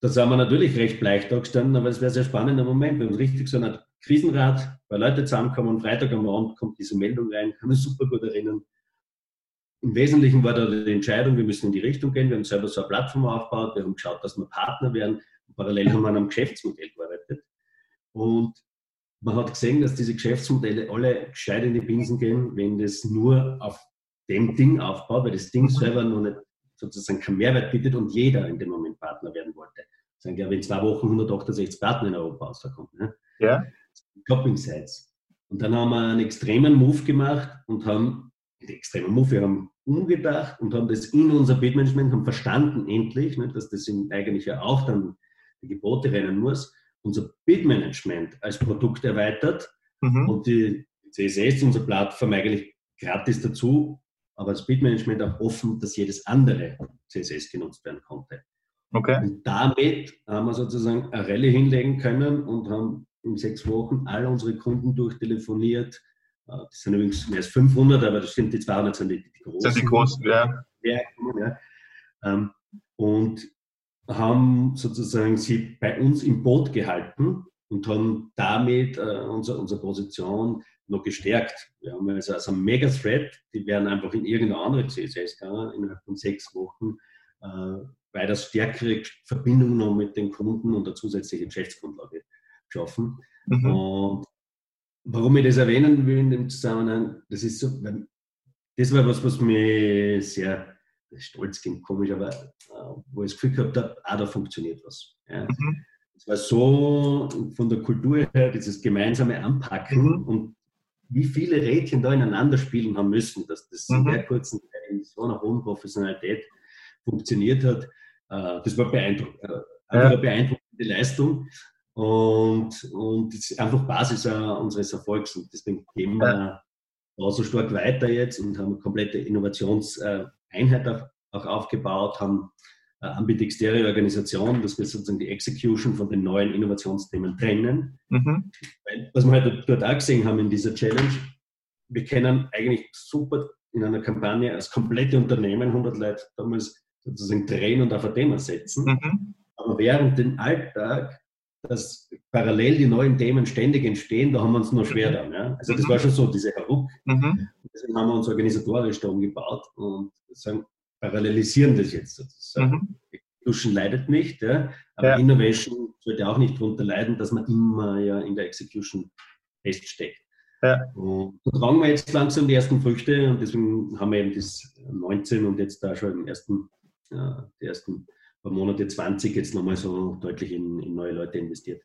da sind wir natürlich recht bleich da gestanden, aber es wäre sehr spannender Moment. Wir haben richtig so einen Krisenrat, weil Leute zusammenkommen und Freitag am Abend kommt diese Meldung rein, kann mich super gut erinnern im Wesentlichen war da die Entscheidung, wir müssen in die Richtung gehen. Wir haben selber so eine Plattform aufgebaut, wir haben geschaut, dass wir Partner werden. Parallel haben wir an einem Geschäftsmodell gearbeitet. Und man hat gesehen, dass diese Geschäftsmodelle alle gescheit in die Binsen gehen, wenn das nur auf dem Ding aufbaut, weil das Ding selber noch nicht sozusagen keinen Mehrwert bietet und jeder in dem Moment Partner werden wollte. Sagen ja, wenn zwei Wochen 168 Partner in Europa rauskommen. Ne? Ja. Shopping Sites. Und dann haben wir einen extremen Move gemacht und haben extremer Move. Wir haben umgedacht und haben das in unser Bidmanagement, haben verstanden endlich, ne, dass das eigentlich ja auch dann die Gebote rennen muss, unser Bidmanagement als Produkt erweitert mhm. und die CSS, unsere Plattform eigentlich gratis dazu, aber das Bidmanagement auch offen, dass jedes andere CSS genutzt werden konnte. Okay. Und damit haben wir sozusagen eine Rallye hinlegen können und haben in sechs Wochen alle unsere Kunden durchtelefoniert, äh, das sind übrigens mehr als 500, aber das sind die 200 sind die, die großen. Das sind die großen, ja. ja, ja. Ähm, und haben sozusagen sie bei uns im Boot gehalten und haben damit äh, unsere, unsere Position noch gestärkt. Wir haben also, also einen Mega-Thread, die werden einfach in irgendeine andere CSS gegangen innerhalb von sechs Wochen, äh, weil das stärkere Verbindung noch mit den Kunden und eine zusätzliche Geschäftsgrundlage geschaffen. Mhm. Und Warum ich das erwähnen will in dem Zusammenhang, das ist so, das war was, was mir sehr stolz ging, komisch, aber äh, wo ich das Gefühl gehabt habe, ah, da funktioniert was. Ja. Mhm. Es war so von der Kultur her, dieses gemeinsame Anpacken mhm. und wie viele Rädchen da ineinander spielen haben müssen, dass das mhm. in der kurzen Zeit in so einer hohen Professionalität funktioniert hat, äh, das war beeindruckend. Äh, ja. eine beeindruckende Leistung. Und, und das ist einfach Basis unseres Erfolgs. Und deswegen gehen wir da so stark weiter jetzt und haben eine komplette Innovationseinheit auch aufgebaut, haben eine ambidextere Organisation, dass wir sozusagen die Execution von den neuen Innovationsthemen trennen. Mhm. Was wir halt dort auch gesehen haben in dieser Challenge, wir können eigentlich super in einer Kampagne als komplette Unternehmen 100 Leute damals sozusagen drehen und auf ein Thema setzen. Mhm. Aber während dem Alltag dass parallel die neuen Themen ständig entstehen, da haben wir uns noch schwer dann. Ja? Also das mhm. war schon so, diese Hauruck. Mhm. Deswegen haben wir uns organisatorisch da umgebaut und sagen, parallelisieren das jetzt sozusagen. Mhm. Duschen leidet nicht, ja? aber ja. Innovation sollte auch nicht darunter leiden, dass man immer ja in der Execution feststeckt. Ja. Und da tragen wir jetzt langsam die ersten Früchte und deswegen haben wir eben das 19 und jetzt da schon im ersten, ja, die ersten Monate 20 jetzt nochmal so deutlich in, in neue Leute investiert.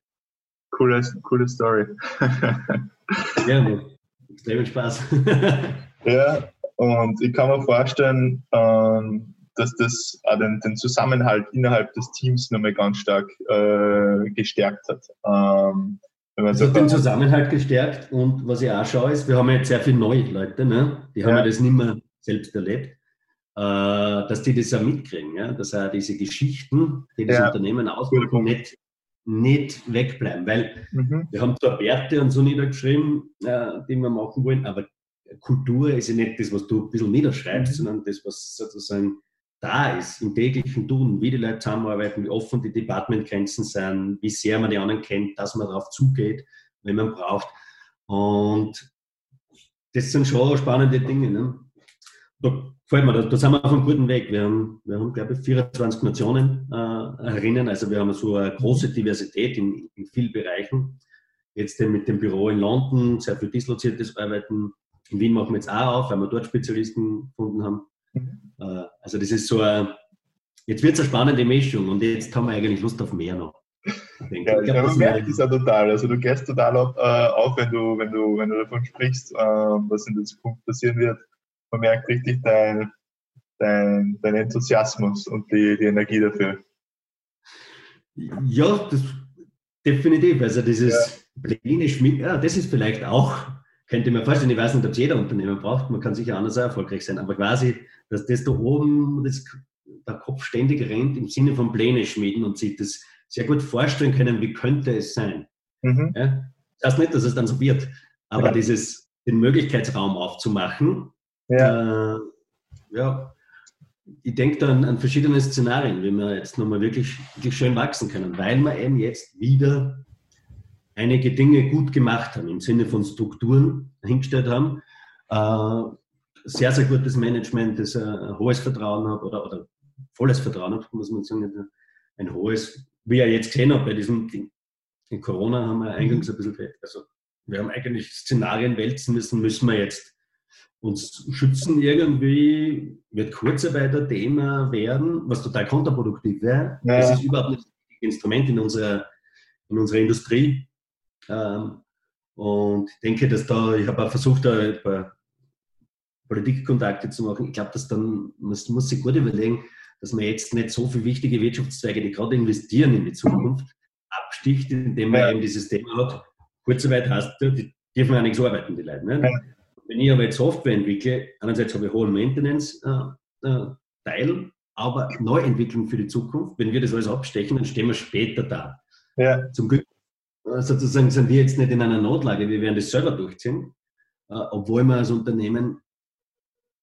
Coole, coole Story. ja, extrem Spaß. ja, und ich kann mir vorstellen, ähm, dass das auch den, den, Zusammenhalt innerhalb des Teams nochmal ganz stark äh, gestärkt hat. Ähm, das hat den Zusammenhalt gestärkt und was ich auch schaue, ist, wir haben jetzt sehr viele neue Leute, ne? die haben ja das nicht mehr selbst erlebt, dass die das auch mitkriegen, ja? dass auch diese Geschichten, die das ja. Unternehmen ausmachen, nicht, nicht wegbleiben. Weil mhm. wir haben zwar Werte und so niedergeschrieben, äh, die wir machen wollen, aber Kultur ist ja nicht das, was du ein bisschen niederschreibst, mhm. sondern das, was sozusagen da ist, im täglichen Tun, wie die Leute zusammenarbeiten, wie offen die Departmentgrenzen sind, wie sehr man die anderen kennt, dass man darauf zugeht, wenn man braucht. Und das sind schon spannende Dinge. Ne? Da mir, da, da, sind wir auf einem guten Weg. Wir haben, wir haben glaube ich, 24 Nationen äh, erinnern. Also wir haben so eine große Diversität in, in vielen Bereichen. Jetzt mit dem Büro in London, sehr viel disloziertes Arbeiten. In Wien machen wir jetzt auch auf, weil wir dort Spezialisten gefunden haben. Mhm. Äh, also das ist so ein, jetzt wird es eine spannende Mischung und jetzt haben wir eigentlich Lust auf mehr noch. Ich ja, ich glaube, man merkt ja total. Also du gehst total auf, äh, auf, wenn, du, wenn, du, wenn du davon sprichst, äh, was in der Zukunft passieren wird. Man merkt richtig dein, dein, dein Enthusiasmus und die, die Energie dafür. Ja, das, definitiv. Also dieses ja. Pläne schmieden, ja, das ist vielleicht auch könnte mir vorstellen, ich weiß nicht, ob es jeder Unternehmer braucht, man kann sicher anders auch erfolgreich sein, aber quasi, dass das da oben das, der Kopf ständig rennt im Sinne von Pläne schmieden und sich das sehr gut vorstellen können, wie könnte es sein. Mhm. Ja? Das heißt nicht, dass es dann so wird, aber ja. dieses, den Möglichkeitsraum aufzumachen, ja, äh, ja ich denke da an, an, verschiedene Szenarien, wie wir jetzt nochmal wirklich, wirklich schön wachsen können, weil wir eben jetzt wieder einige Dinge gut gemacht haben, im Sinne von Strukturen hingestellt haben. Äh, sehr, sehr gutes Management, das ein hohes Vertrauen hat oder, oder volles Vertrauen hat, muss man sagen. Ein hohes, wie er jetzt gesehen hat bei diesem Ding. In Corona haben wir eingangs ein bisschen, also wir haben eigentlich Szenarien wälzen müssen, müssen wir jetzt uns schützen irgendwie, wird Kurzarbeit ein Thema werden, was total kontraproduktiv wäre. Ja. Das ist überhaupt nicht ein Instrument in unserer, in unserer Industrie. Ähm, und ich denke, dass da, ich habe auch versucht, da ein paar Politikkontakte zu machen. Ich glaube, dass dann, man muss sich gut überlegen, dass man jetzt nicht so viele wichtige Wirtschaftszweige, die gerade investieren in die Zukunft, absticht, indem man ja. eben dieses Thema hat. Kurzarbeit heißt, die dürfen ja nichts arbeiten, die Leute. Ne? Wenn ich aber jetzt Software entwickle, einerseits habe ich hohen Maintenance-Teil, äh, aber Neuentwicklung für die Zukunft, wenn wir das alles abstechen, dann stehen wir später da. Ja. Zum Glück sozusagen sind wir jetzt nicht in einer Notlage, wir werden das selber durchziehen, äh, obwohl man als Unternehmen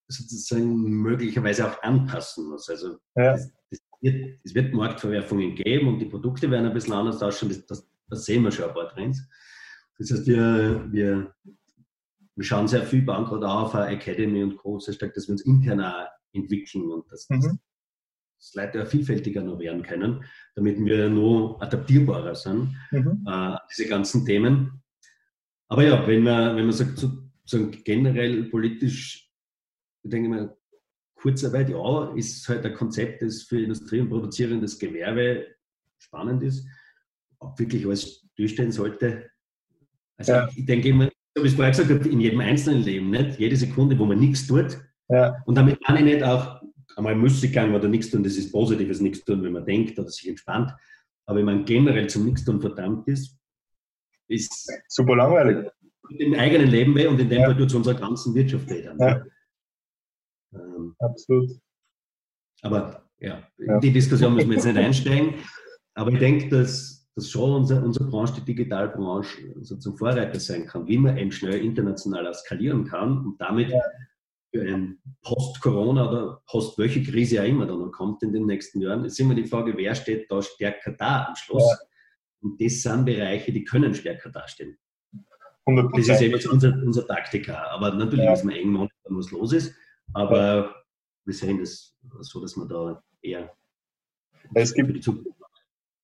sozusagen möglicherweise auch anpassen muss. Also ja. es, es, wird, es, wird, Marktverwerfungen geben und die Produkte werden ein bisschen anders ausschauen, das, das, das sehen wir schon ein paar Trends. Das heißt, wir, wir, wir schauen sehr viel Bank gerade auf Academy und Co. sehr stark, dass wir uns intern auch entwickeln und dass, mhm das Leute vielfältiger noch werden können, damit wir nur adaptierbarer sind, mhm. äh, diese ganzen Themen. Aber ja, wenn man, wenn man sagt, so, so generell politisch, ich denke mal, Kurzarbeit, ja, ist halt ein Konzept, das für Industrie und produzierendes Gewerbe spannend ist. Ob wirklich alles durchstehen sollte. Also ja. ich denke immer, so wie ich vorher gesagt habe, in jedem einzelnen Leben, nicht? Jede Sekunde, wo man nichts tut. Ja. Und damit kann ich nicht auch einmal Müßiggang oder nichts tun, das ist positives nichts tun, wenn man denkt oder sich entspannt. Aber wenn man generell zum nichts tun verdammt ist, ist super langweilig. Im eigenen Leben weh und in dem ja. Fall tut es unserer ganzen Wirtschaft weh. Dann, ja. Ähm, Absolut. Aber ja, ja, die Diskussion müssen wir jetzt nicht einsteigen. Aber ich denke, dass, dass schon unsere, unsere Branche, die Digitalbranche, so zum Vorreiter sein kann, wie man eben schnell international skalieren kann und damit für ein Post-Corona oder post-welche Krise ja immer da noch kommt in den nächsten Jahren, ist immer die Frage, wer steht da stärker da am Schluss? Ja. Und das sind Bereiche, die können stärker dastehen. 100%. Das ist eben jetzt unser, unser Taktika. Aber natürlich ja. müssen wir eng monitoren, was los ist. Aber ja. wir sehen das so, dass man da eher es gibt,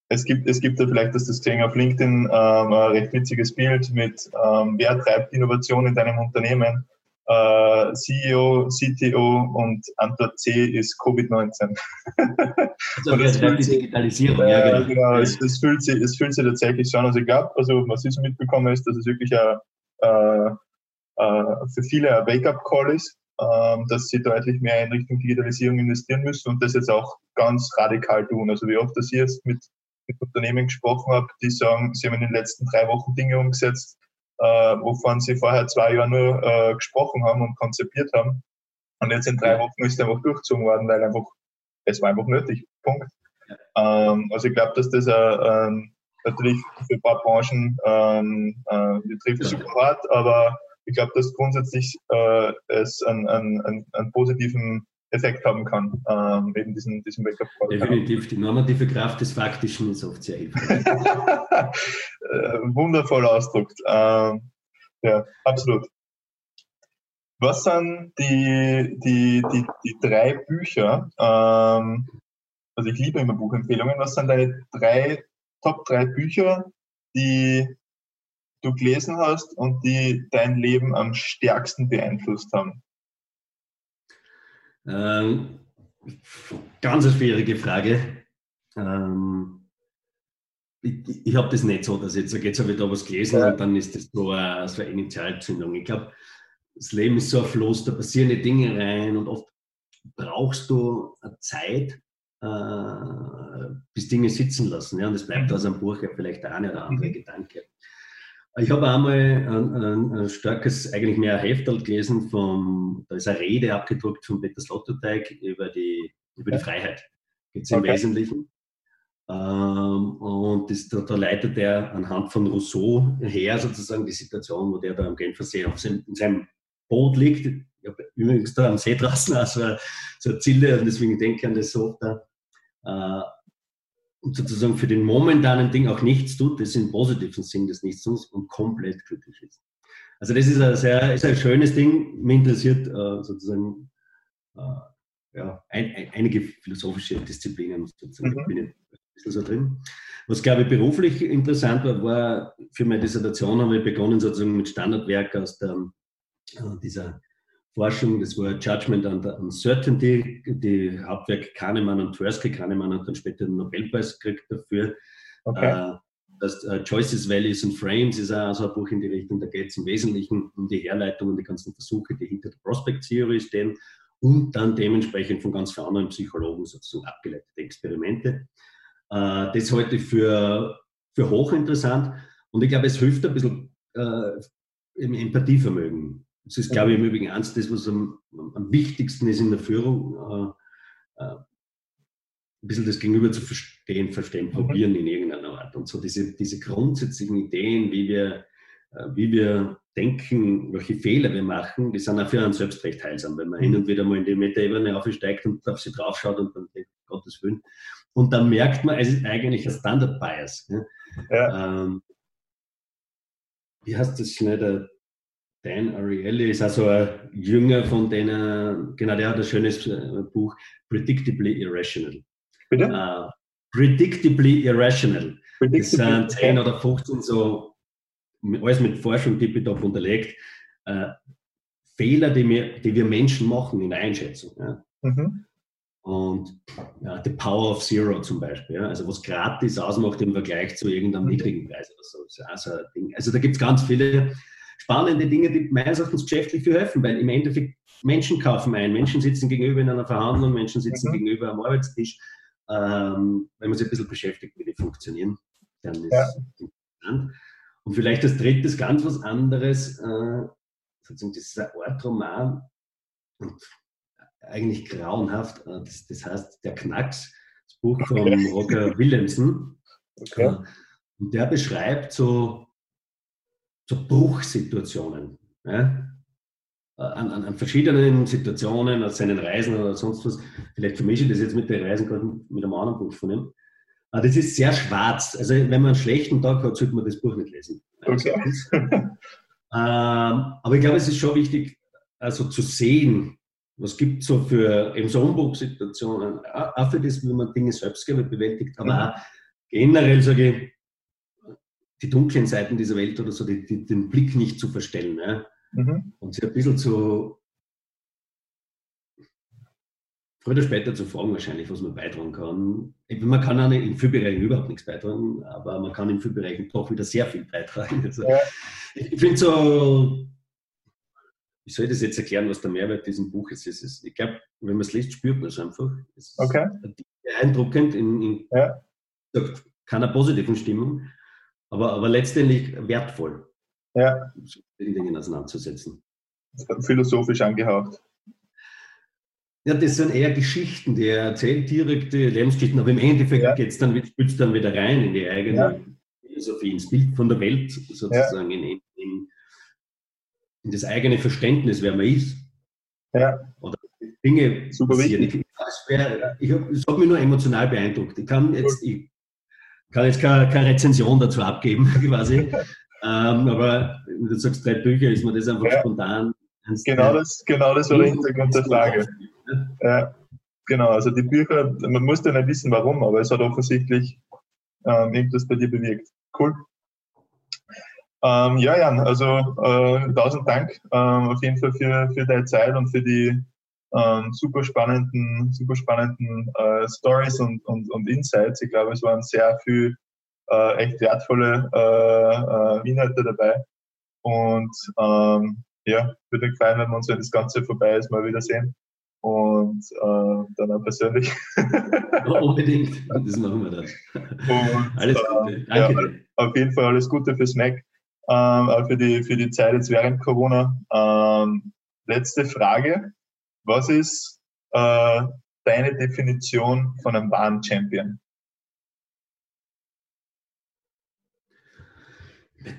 es gibt, es gibt da vielleicht, dass das gesehen auf LinkedIn, ähm, ein recht witziges Bild mit, ähm, wer treibt Innovation in deinem Unternehmen? äh, CEO, CTO und Antwort C ist Covid-19. Also das fühlt die Digitalisierung, äh, ja, genau. genau es, es, fühlt sich, es fühlt sich tatsächlich so an. Also ich glaube, also was ich so mitbekommen ist, dass es wirklich ein, äh, äh, für viele ein Wake-up-Call ist, ähm, dass sie deutlich mehr in Richtung Digitalisierung investieren müssen und das jetzt auch ganz radikal tun. Also wie oft ich jetzt mit, mit Unternehmen gesprochen habe, die sagen, sie haben in den letzten drei Wochen Dinge umgesetzt, äh, wovon sie vorher zwei Jahre nur äh, gesprochen haben und konzipiert haben. Und jetzt in drei Wochen ist er einfach durchgezogen worden, weil einfach, es war einfach nötig. Punkt. Ähm, also ich glaube, dass das äh, ähm, natürlich für ein paar Branchen ähm, äh, die trifft es super hart, aber ich glaube, dass grundsätzlich äh, es einen, einen, einen, positiven Effekt haben kann, ähm, eben diesen, diesen Wake-up Definitiv, die normative Kraft des Faktischen ist oft sehr hilfreich. Äh, wundervoll ausdruckt. Ähm, ja, absolut. Was sind die, die, die, die drei Bücher, ähm, also ich liebe immer Buchempfehlungen, was sind deine drei, Top drei Bücher, die du gelesen hast und die dein Leben am stärksten beeinflusst haben? Ähm, ganz eine schwierige Frage. Ähm, ich, ich habe das nicht so, dass jetzt, jetzt habe ich da was gelesen ja. und dann ist das so eine, so eine Initialzündung. Ich glaube, das Leben ist so ein Fluss, da passieren die Dinge rein und oft brauchst du eine Zeit, äh, bis Dinge sitzen lassen. Ja? Und es bleibt mhm. aus einem Buch ja vielleicht der eine oder andere mhm. Gedanke. Ich habe einmal ein, ein, ein, starkes, eigentlich mehr Heftel gelesen, vom, da ist eine Rede abgedruckt von Peter Sloterdijk über die, über die Freiheit. Geht es im okay. Wesentlichen. Ähm, und das, da, da, leitet er anhand von Rousseau her sozusagen die Situation, wo der da am Genfer See auf seinem, in seinem Boot liegt. Ich habe übrigens da am See draußen also so eine Zille und deswegen denke ich an das so da. Äh, und sozusagen für den momentanen Ding auch nichts tut, das im positiven Sinn des Nichtstuns und komplett glücklich ist. Also das ist ein sehr ist ein schönes Ding. Mir interessiert äh, sozusagen äh, ja, ein, ein, einige philosophische Disziplinen. Sozusagen. Mhm. bin ein bisschen so drin. Was, glaube ich, beruflich interessant war, war für meine Dissertation habe ich begonnen sozusagen mit Standardwerk aus der, äh, dieser Forschung, das war Judgment and Uncertainty, die Hauptwerk Kahnemann und Tversky. Kahnemann hat dann später den Nobelpreis gekriegt dafür. Okay. Äh, das uh, Choices, Values and Frames ist auch so ein Buch in die Richtung, da geht es im Wesentlichen um die Herleitung und die ganzen Versuche, die hinter der Prospect Theory stehen und dann dementsprechend von ganz vielen anderen Psychologen sozusagen abgeleitete Experimente. Uh, das halte ich für, für hochinteressant und ich glaube, es hilft ein bisschen uh, im Empathievermögen. Das ist, glaube ich, im Übrigen eins das, was am, am wichtigsten ist in der Führung, äh, äh, ein bisschen das Gegenüber zu verstehen, verstehen, mhm. probieren in irgendeiner Art. Und so diese, diese grundsätzlichen Ideen, wie wir, äh, wie wir denken, welche Fehler wir machen, die sind auch für einen selbst recht heilsam, wenn man mhm. hin und wieder mal in die Meta-Ebene aufsteigt und auf sie draufschaut und dann denkt, Gottes Willen. Und dann merkt man, es ist eigentlich ein Standard-Bias. Ja? Ja. Ähm, wie heißt das schnell, Dan Ariely ist also ein Jünger von denen, genau, der hat ein schönes äh, Buch, Predictably Irrational. Bitte? Uh, Predictably Irrational. Predictably, das sind 10 oder 15 so, alles mit Forschung tippitopp unterlegt, uh, Fehler, die wir, die wir Menschen machen in der Einschätzung. Ja. Mhm. Und ja, The Power of Zero zum Beispiel, ja, also was gratis ausmacht im Vergleich zu irgendeinem mhm. niedrigen Preis oder so. Also, also da gibt es ganz viele spannende Dinge, die meines Erachtens geschäftlich viel helfen, weil im Endeffekt Menschen kaufen ein, Menschen sitzen gegenüber in einer Verhandlung, Menschen sitzen mhm. gegenüber am Arbeitstisch. Ähm, wenn man sich ein bisschen beschäftigt, wie die funktionieren, dann ist ja. interessant. Und vielleicht als drittes ganz was anderes, äh, sozusagen dieser Ortroman und eigentlich grauenhaft, äh, das, das, heißt Der Knacks, das Buch von okay. Roger Willemsen. Okay. Äh, und der beschreibt so so Bruchsituationen. Ja? An, an, an, verschiedenen Situationen, aus seinen Reisen oder sonst was. Vielleicht vermische ich das jetzt mit den Reisen gerade mit einem anderen Buch von ihm. Aber das ist sehr schwarz. Also wenn man einen schlechten Tag hat, sollte man das Buch nicht lesen. Okay. ähm, aber ich glaube, es ist schon wichtig, also zu sehen, was gibt es so für eben so Umbruchssituationen, auch für das, wenn man Dinge selbst bewältigt, aber mhm. auch generell sage ich, die dunklen Seiten dieser Welt oder so, die, die, den Blick nicht zu verstellen. Ja? Mhm. Und sich ein bisschen zu, früher oder später zu fragen, wahrscheinlich, was man beitragen kann. Man kann auch in vielen Bereichen überhaupt nichts beitragen, aber man kann in vielen Bereichen doch wieder sehr viel beitragen. Also, ja. Ich finde so, wie soll ich das jetzt erklären, was der Mehrwert dieses Buches ist? Ich glaube, wenn man es liest, spürt man es einfach. Es okay. beeindruckend in, in ja. keiner positiven Stimmung aber, aber letztendlich wertvoll, ja. sich mit den Dingen auseinanderzusetzen. Philosophisch angehaucht. Ja, das sind eher Geschichten, die er erzählt, direkte Lebensgeschichten, aber im Endeffekt ja. geht es dann, dann wieder rein in die eigene ja. Philosophie, ins Bild von der Welt sozusagen, ja. in, in, in, das eigene Verständnis, wer man ist. Ja. Oder Dinge Super passieren. Wichtig. Ich, ich habe hab mich nur emotional beeindruckt. Ich kann jetzt, ich kann jetzt keine, keine Rezension dazu abgeben, quasi. ähm, aber wenn du sagst, drei Bücher, ist mir das einfach ja. spontan. Genau das, genau das war der Hintergrund der Frage. Ja, genau, also die Bücher, man muss ja nicht wissen, warum, aber es hat offensichtlich ähm, irgendwas bei dir bewirkt. Cool. Ähm, ja, Jan, also äh, tausend Dank ähm, auf jeden Fall für, für deine Zeit und für die ähm, super spannenden, super spannenden äh, Stories und, und, und Insights. Ich glaube, es waren sehr viel äh, echt wertvolle äh, äh Inhalte dabei. Und ähm, ja, würde mich freuen, wenn wir uns, wenn das Ganze vorbei ist, mal wiedersehen. Und äh, dann auch persönlich. unbedingt, das machen wir dann. Und, alles Gute. Danke ja. Auf jeden Fall alles Gute fürs Mac, ähm, auch für die, für die Zeit jetzt während Corona. Ähm, letzte Frage. Was ist äh, deine Definition von einem wahren Champion?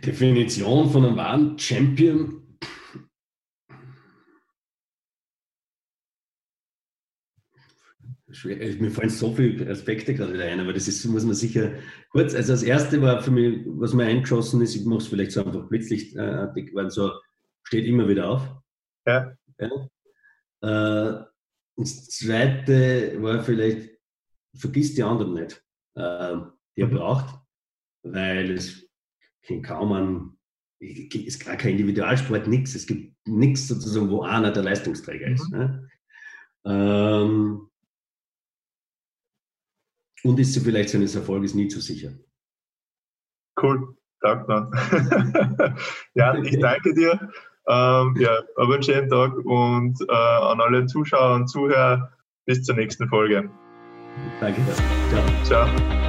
Definition von einem wahren Champion Schwer, mir fallen so viele Aspekte gerade wieder ein, aber das ist, muss man sicher kurz. Also das erste war für mich, was mir eingeschossen ist, ich mache es vielleicht so einfach blitzlichtartig, waren so, steht immer wieder auf. Ja. ja. Äh, das zweite war vielleicht, vergiss die anderen nicht, äh, die er mhm. braucht, weil es kaum an, ist gar kein Individualsport, nichts. Es gibt nichts sozusagen, wo einer der Leistungsträger ist. Mhm. Ne? Ähm, und ist sie vielleicht seines Erfolges nie zu sicher. Cool, danke. ja, ich danke dir. Ähm, ja, aber einen schönen Tag und äh, an alle Zuschauer und Zuhörer bis zur nächsten Folge. Danke. Ciao. Ciao.